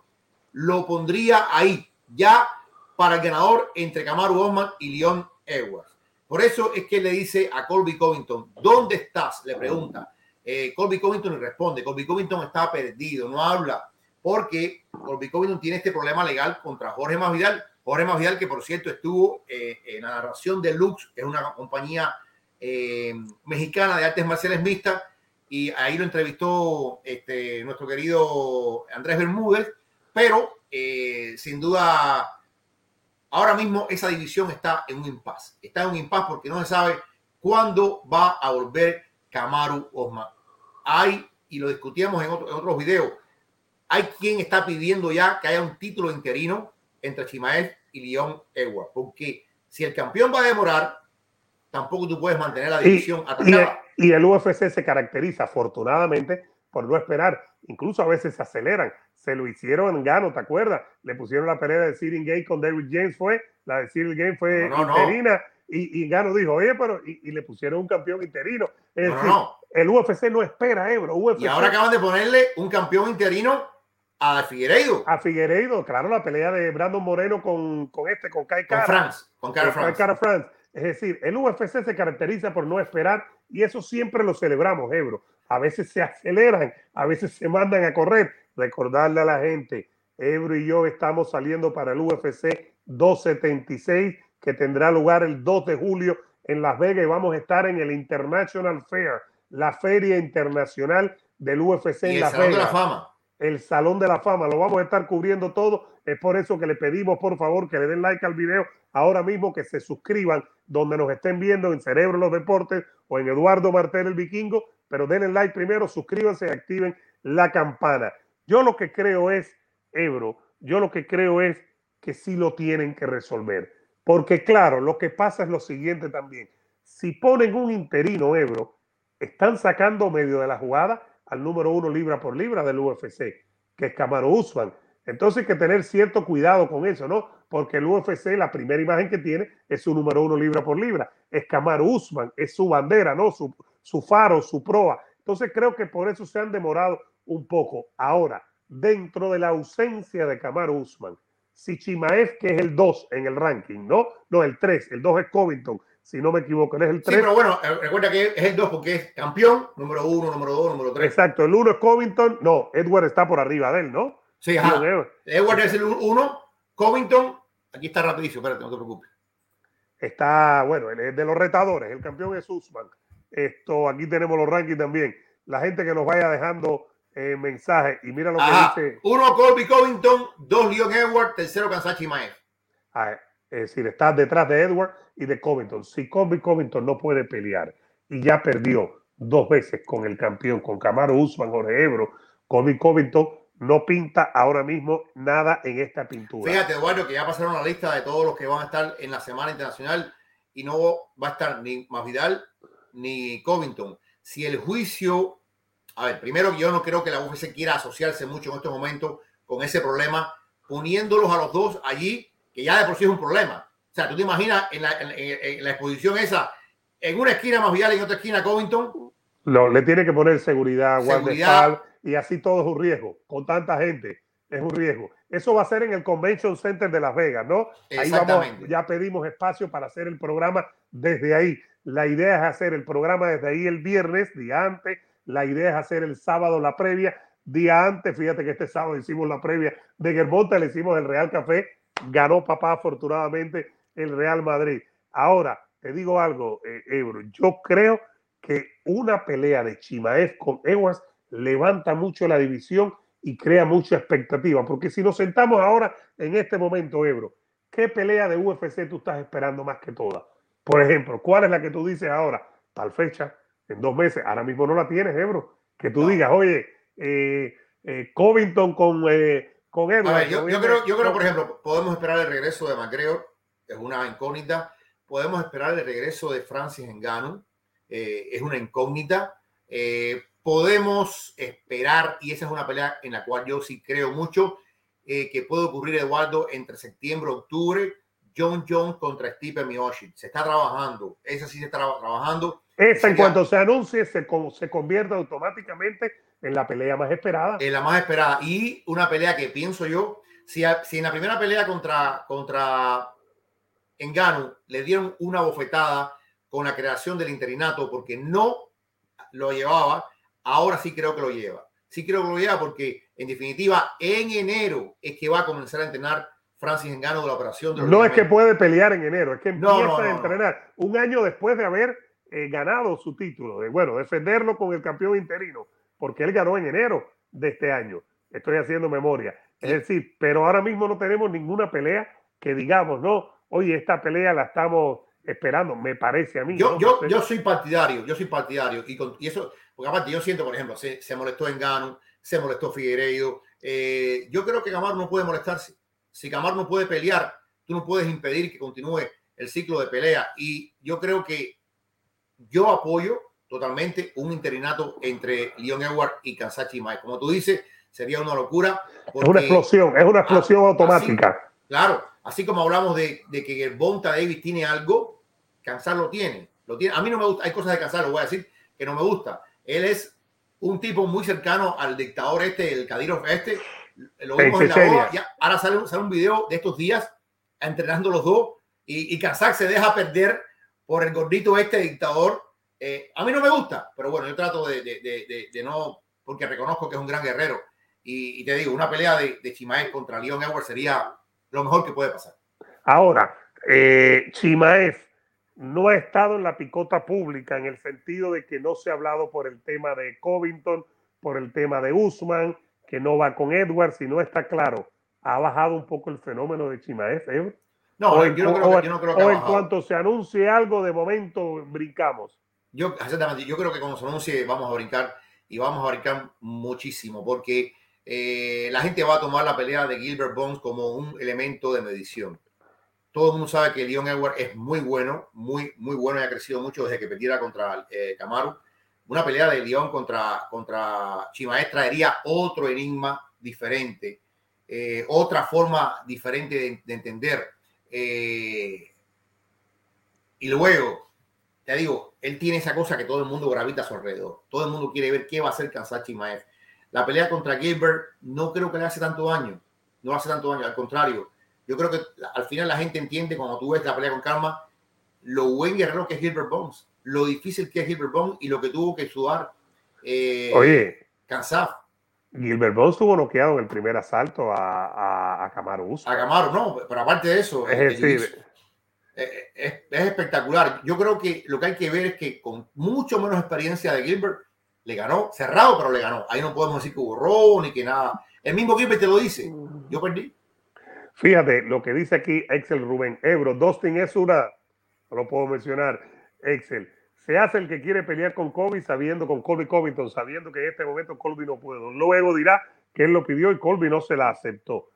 lo pondría ahí ya para el ganador entre Kamaru Osman y Leon Edwards. Por eso es que le dice a Colby Covington, ¿dónde estás? Le pregunta. Eh, Colby Covington le responde, Colby Covington está perdido, no habla, porque Colby Covington tiene este problema legal contra Jorge Masvidal. Jorge Masvidal, que por cierto estuvo eh, en la narración de Lux, es una compañía eh, mexicana de artes marciales mixtas y ahí lo entrevistó este, nuestro querido Andrés Bermúdez, pero sin duda ahora mismo esa división está en un impasse. Está en un impasse porque no se sabe cuándo va a volver Kamaru Osman. Hay, y lo discutíamos en, otro, en otros videos, hay quien está pidiendo ya que haya un título interino entre Chimaev y León Edwards, porque si el campeón va a demorar, tampoco tú puedes mantener la división y, atacada. Y, y, el UFC se caracteriza, afortunadamente, por no esperar. Incluso a veces se aceleran. Se lo hicieron en Gano, ¿te acuerdas? Le pusieron la pelea de Cyril Gay con David James, fue. La de Gay fue No, no, no. interina. Y, y Gano dijo, oye, pero. Y, y le pusieron un campeón interino. Es No, no, decir, no. el UFC no espera, Ebro. UFC Y ahora acaban de ponerle un campeón interino a Figueiredo, a Figueiredo, claro, la pelea de Brandon Moreno con, con este, con Kai con. France, con Cara Con France. Cara France. Es decir, el UFC se caracteriza por no esperar y eso siempre lo celebramos, Ebro. A veces se aceleran, a veces se mandan a correr. Recordarle a la gente, Ebro y yo estamos saliendo para el UFC 276 que tendrá lugar el 2 de julio en Las Vegas y vamos a estar en el International Fair, la feria internacional del UFC en el Las Salón de la Vegas Fama. el Salón de la Fama. Lo vamos a estar cubriendo todo. Es por eso que le pedimos, por favor, que le den like al video ahora mismo, que se suscriban donde nos estén viendo en Cerebro los Deportes o en Eduardo Martel el Vikingo, pero denle like primero, suscríbanse y activen la campana. Yo lo que creo es, Ebro, yo lo que creo es que sí lo tienen que resolver. Porque claro, lo que pasa es lo siguiente también. Si ponen un interino, Ebro, están sacando medio de la jugada al número uno libra por libra del UFC, que es Camaro Usman. Entonces hay que tener cierto cuidado con eso, ¿no? Porque el UFC, la primera imagen que tiene es su número uno libra por libra. Es Camaro Usman, es su bandera, ¿no? Su, su faro, su proa. Entonces creo que por eso se han demorado un poco. Ahora, dentro de la ausencia de Camaro Usman, si Chimaev, que es el 2 en el ranking, ¿no? No, el 3, el 2 es Covington, si no me equivoco, él es el Sí, 3. pero bueno, eh, recuerda que es el 2 porque es campeón, número 1, número 2, número 3. Exacto, el 1 es Covington, no, Edward está por arriba de él, ¿no? Sí, ajá. Edward es el 1, Covington, aquí está rapidísimo, espérate, no te preocupes. Está, bueno, él es de los retadores, el campeón es Usman. Esto, aquí tenemos los rankings también. La gente que nos vaya dejando eh, mensajes y mira lo que dice. Uno, Colby Covington, dos, Leon Edward, tercero, Kansachi Maez. ah, es decir, está detrás de Edward y de Covington. Si Colby Covington no puede pelear y ya perdió dos veces con el campeón, con Camaro Usman, Jorge Ebro, Colby Covington no pinta ahora mismo nada en esta pintura. Fíjate, Eduardo, que ya pasaron la lista de todos los que van a estar en la Semana Internacional y no va a estar ni Masvidal ni Covington. Si el juicio, a ver, primero yo no creo que la UFC quiera asociarse mucho en estos momentos con ese problema, poniéndolos a los dos allí, que ya de por sí es un problema. O sea, tú te imaginas en la, en- en- en la exposición esa, en una esquina Masvidal y en otra esquina Covington, Lo- le tiene que poner seguridad, guardaespaldas y así todo es un riesgo. Con tanta gente es un riesgo. Eso va a ser en el Convention Center de Las Vegas, ¿no? Ahí vamos, ya pedimos espacio para hacer el programa desde ahí. La idea es hacer el programa desde ahí el viernes, día antes. La idea es hacer el sábado la previa, día antes. Fíjate que este sábado hicimos la previa de Germonta, le hicimos el Real Café. Ganó papá, afortunadamente, el Real Madrid. Ahora, te digo algo, eh, Ebro. Yo creo que una pelea de Chimaev con Edwards levanta mucho la división y crea mucha expectativa. Porque si nos sentamos ahora en este momento, Ebro, ¿qué pelea de UFC tú estás esperando más que todas? Por ejemplo, ¿cuál es la que tú dices ahora? Tal fecha, en dos meses, ahora mismo no la tienes, Ebro. Que tú No. digas, oye, eh, eh, Covington con, eh, con A Edwards. ver, yo, yo creo, yo creo, por ejemplo, podemos esperar el regreso de McGregor, es una incógnita. Podemos esperar el regreso de Francis Ngannou, eh, es una incógnita. Eh, podemos esperar, y esa es una pelea en la cual yo sí creo mucho, eh, que puede ocurrir, Eduardo, entre septiembre y octubre, John Jones contra Stipe Miocic. Se está trabajando, esa sí se está tra- trabajando. Esa en cuanto se anuncie, se, se convierte automáticamente en la pelea más esperada. eh, la más esperada. Y una pelea que pienso yo, si, a- si en la primera pelea contra, contra Engano le dieron una bofetada con la creación del interinato porque no lo llevaba, ahora sí creo que lo lleva. Sí creo que lo lleva porque en definitiva en enero es que va a comenzar a entrenar Francis Engano de la operación. De los No es que puede pelear en enero, es que empieza no, no, a entrenar un año después de haber eh, ganado su título, de, bueno, defenderlo con el campeón interino, porque él ganó en enero de este año. Estoy haciendo memoria. Es decir, pero ahora mismo no tenemos ninguna pelea que digamos, no, oye, esta pelea la estamos esperando, me parece a mí. Yo, ¿no? yo, yo soy partidario, yo soy partidario. Y, con- y eso, porque aparte yo siento, por ejemplo, se, se molestó Engano, se molestó Figueiredo. eh, yo creo que Camaro no puede molestarse. Si Camaro no puede pelear, tú no puedes impedir que continúe el ciclo de pelea. Y yo creo que yo apoyo totalmente un interinato entre Leon Edward y Kansachi Mai. Como tú dices, sería una locura. es una explosión, es una explosión así- automática. Claro, así como hablamos de, de que el Bonta Davis tiene algo, Cansar lo tiene, lo tiene. A mí no me gusta, hay cosas de Cansar, lo voy a decir, que no me gusta. Él es un tipo muy cercano al dictador este, el Kadyrov este. Lo vimos en la boda, ya- ahora sale, un- sale un video de estos días entrenando los dos y, y se deja perder por el gordito este dictador. Eh, a mí no me gusta, pero bueno, yo trato de, no, porque reconozco que es un gran guerrero. Y, te digo, una pelea de, de contra Leon Edwards sería lo mejor que puede pasar. Ahora, eh, Chimaev no ha estado en la picota pública en el sentido de que no se ha hablado por el tema de Covington, por el tema de Usman, que no va con Edwards y no está claro. ¿Ha bajado un poco el fenómeno de Chimaev? eh? No, o yo no creo o- que, yo no creo que ha o en cuanto se anuncie algo, de momento brincamos. Yo, exactamente, yo creo que cuando se anuncie vamos a brincar y vamos a brincar muchísimo porque eh, la gente va a tomar la pelea de Gilbert Bones como un elemento de medición. Todo el mundo sabe que Leon Edward es muy bueno, muy, muy bueno y ha crecido mucho desde que perdiera contra eh, Kamaru. Una pelea de Leon contra, contra Chimaev traería otro enigma diferente, eh, otra forma diferente de, de entender. Eh, y luego, te digo, él tiene esa cosa que todo el mundo gravita a su alrededor. Todo el mundo quiere ver qué va a hacer Kansachi Maef. La pelea contra Gilbert no creo que le hace tanto daño. No hace tanto daño. Al contrario, yo creo que al final la gente entiende cuando tú ves la pelea con calma lo buen guerrero que es Gilbert Bones, lo difícil que es Gilbert Bones y lo que tuvo que sudar eh, Oye, Kansaf. Gilbert Bones estuvo noqueado en el primer asalto a, a, a Kamaru Usman. A Camaro, no, pero aparte de eso, Es decir, eh, es, es espectacular. Yo creo que lo que hay que ver es que con mucho menos experiencia de Gilbert, le ganó, cerrado, pero le ganó. Ahí no podemos decir que hubo robo ni que nada. El mismo Gilbert te lo dice. Yo perdí. Fíjate lo que dice aquí Excel Rubén Ebro. Dustin es una, no lo puedo mencionar, Excel. Se hace el que quiere pelear con Colby sabiendo, con Colby Covington, sabiendo que en este momento Colby no puedo. Luego dirá que él lo pidió y Colby no se la aceptó.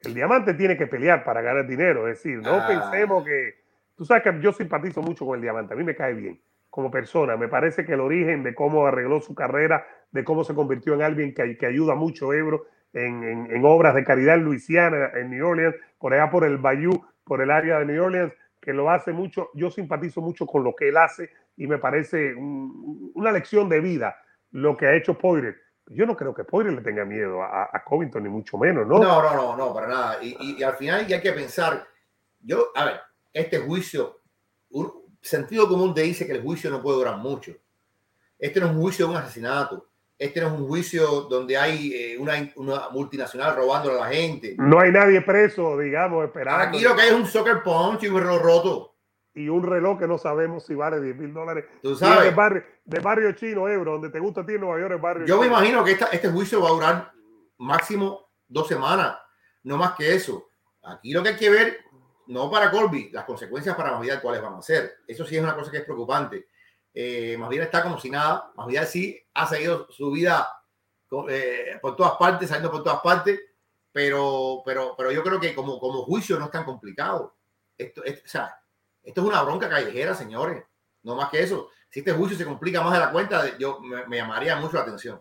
El diamante tiene que pelear para ganar dinero. Es decir, no Ah. pensemos que. Tú sabes que yo simpatizo mucho con el diamante. A mí me cae bien como persona. Me parece que el origen de cómo arregló su carrera, de cómo se convirtió en alguien que, que ayuda mucho Ebro en, en- en obras de caridad en Luisiana, en New Orleans, por allá por el Bayou, por el área de New Orleans, que lo hace mucho. Yo simpatizo mucho con lo que él hace y me parece un- una lección de vida lo que ha hecho Poirier. Yo no creo que Poirier le tenga miedo a, a Covington, ni mucho menos, ¿no? No, no, no, no, para nada. Y, y- y al final ya hay que pensar, yo, a ver, este juicio, un sentido común te dice que el juicio no puede durar mucho. Este no es un juicio de un asesinato. Este no es un juicio donde hay eh, una, una multinacional robándole a la gente. No hay nadie preso, digamos, esperando. Aquí lo que hay es un soccer punch y un roto. Y un reloj que no sabemos si vale 10 mil dólares. Tú sabes. De barrio, de barrio chino, Ebro, donde te gusta a ti en Nueva York, es barrio Yo me chino. imagino que esta- este juicio va a durar máximo dos semanas, no más que eso. Aquí lo que hay que ver, no para Colby, las consecuencias para Masvidal cuáles van a ser. Eso sí es una cosa que es preocupante. Eh, Masvidal está como si nada. Masvidal sí ha seguido su vida eh, por todas partes, saliendo por todas partes, pero, pero, pero yo creo que como, como juicio no es tan complicado. Esto, es- o sea, esto es una bronca callejera, señores. No más que eso. Si este juicio se complica más de la cuenta, yo me, me llamaría mucho la atención.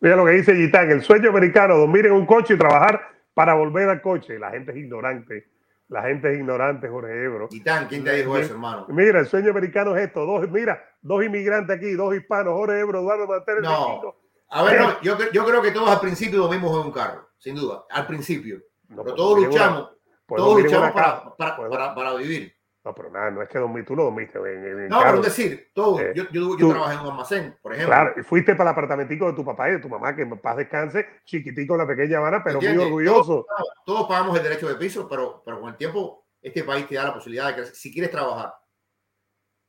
Mira lo que dice Gitán, el sueño americano, dormir en un coche y trabajar para volver al coche. La gente es ignorante. La gente es ignorante, Jorge Ebro. Titán, ¿quién te dijo eso, hermano? Mira, el sueño americano es esto. Dos, mira, dos inmigrantes aquí, dos hispanos, Jorge Ebro, Eduardo Martínez. No. A ver, no, yo, yo creo que todos al principio dormimos en un carro, sin duda, al principio. No, Pero pues, todos una- luchamos, pues, todos luchamos para, para, Pues, para, para vivir. No, pero nada, no es que dormir, tú no dormiste en, en- en No, pero es decir, todos. Eh, yo, yo, yo tú- trabajé en un almacén, por ejemplo. Claro, y fuiste para el apartamentico de tu papá y de tu mamá, que en paz descanse, chiquitico en la pequeña Habana, pero muy orgulloso. Todos, todos pagamos el derecho de piso, pero, pero con el tiempo este país te da la posibilidad de que si quieres trabajar,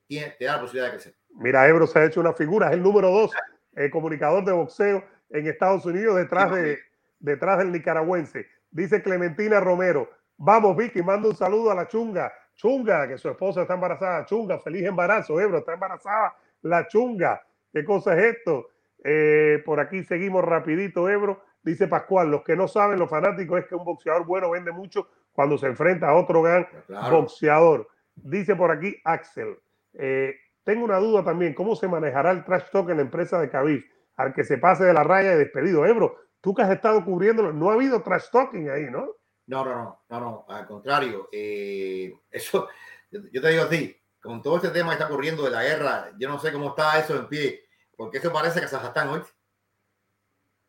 te da la posibilidad de crecer. Mira, Ebro se ha hecho una figura, es el número dos eh, comunicador de boxeo en Estados Unidos detrás, de, detrás del nicaragüense. Dice Clementina Romero, vamos Vicky, manda un saludo a la chunga. Chunga, que su esposa está embarazada. Chunga, feliz embarazo, Ebro, está embarazada la chunga. ¿Qué cosa es esto? Eh, por aquí seguimos rapidito, Ebro. Dice Pascual, los que no saben, los fanáticos, es que un boxeador bueno vende mucho cuando se enfrenta a otro gran Claro. boxeador. Dice por aquí Axel. eh, tengo una duda también, ¿cómo se manejará el trash talk en la empresa de Khabib? Al que se pase de la raya y despedido. Ebro, tú que has estado cubriéndolo, no ha habido trash talking ahí, ¿no? No, no, no, no, no, al contrario. eh, [LAUGHS] eso, yo, te digo a ti, con todo este tema que está ocurriendo de la guerra, yo no sé cómo está eso en pie, porque eso parece que Kazajstán hoy.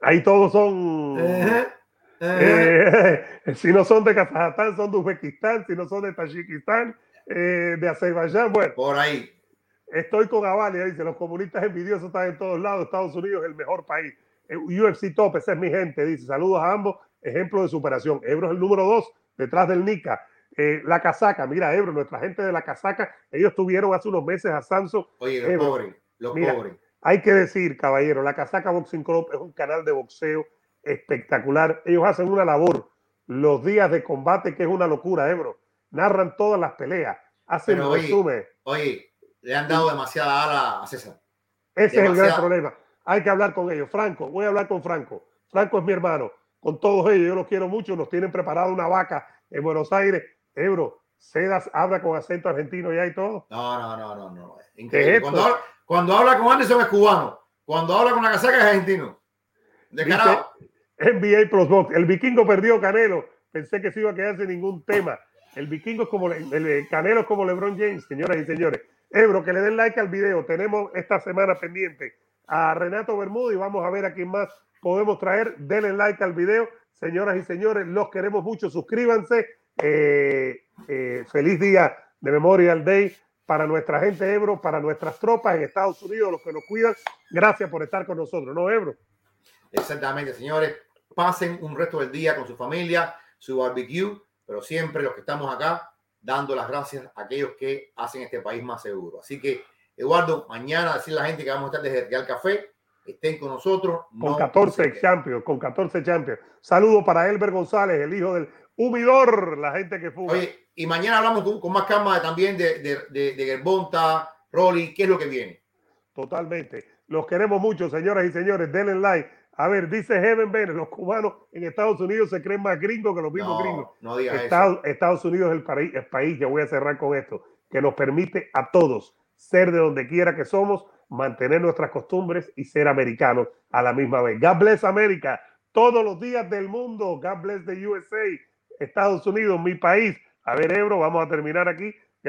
Ahí todos son... Eh, [LAUGHS] si no son de Kazajstán, son de Uzbekistán, si no son de Tayikistán, eh, de Azerbaiyán. Bueno, Por ahí. estoy con Avalia, dice, los comunistas envidiosos están en todos lados, Estados Unidos es el mejor país. UFC Top, esa es mi gente, dice, saludos a ambos, ejemplo de superación. Ebro es el número dos, detrás del Nica. Eh, la casaca, mira, Ebro, nuestra gente de la casaca, ellos tuvieron hace unos meses a Sanso. Oye, los Ebro, pobres, los mira, pobres. Hay que decir, caballero, la Casaca Boxing Club es un canal de boxeo espectacular. Ellos hacen una labor los días de combate que es una locura, Ebro. Narran todas las peleas, hacen Pero, oye, resumen. Oye, le han dado demasiada ala a César. Ese es el gran problema. Hay que hablar con ellos. Franco, voy a hablar con Franco. Franco es mi hermano. Con todos ellos, yo los quiero mucho. Nos tienen preparado una vaca en Buenos Aires. Ebro, Sedas habla con acento argentino ya y todo. No, no, no, no, no. ¿Qué es Cuando, habla, cuando habla con Anderson es cubano. Cuando habla con la casaca es argentino. Descarado. NBA Plus Box. El vikingo perdió Canelo. Pensé que se iba a quedar sin ningún tema. El vikingo es como el, el Canelo es como LeBron James, señoras y señores. Ebro, que le den like al video. Tenemos esta semana pendiente a Renato Bermudo y vamos a ver a quién más podemos traer. Denle like al video, señoras y señores. Los queremos mucho. Suscríbanse. Eh, eh, feliz día de Memorial Day para nuestra gente Ebro, para nuestras tropas en Estados Unidos, los que nos cuidan. Gracias por estar con nosotros, ¿no, Ebro? Exactamente, señores. Pasen un resto del día con su familia, su barbecue, pero siempre los que estamos acá dando las gracias a aquellos que hacen este país más seguro. Así que, Eduardo, mañana decir a la gente que vamos a estar desde Real Café, estén con nosotros. con no 14 se queden. champions, con 14 champions. Saludo para Elber González, el hijo del humidor, la gente que fuma. Oye, y mañana hablamos con, con más calma también de, de, de, de Gerbonta, Rolly, qué es lo que viene. Totalmente. Los queremos mucho, señoras y señores. Denle like. A ver, dice Heaven Bennett, los cubanos en Estados Unidos se creen más gringos que los mismos gringos. No, digas eso. Estados, Estados Unidos es el, país, el país, que voy a cerrar con esto, que nos permite a todos ser de donde quiera que somos, mantener nuestras costumbres y ser americanos a la misma vez. God bless América, todos los días del mundo. God bless the USA, Estados Unidos, mi país. A ver, Ebro, vamos a terminar aquí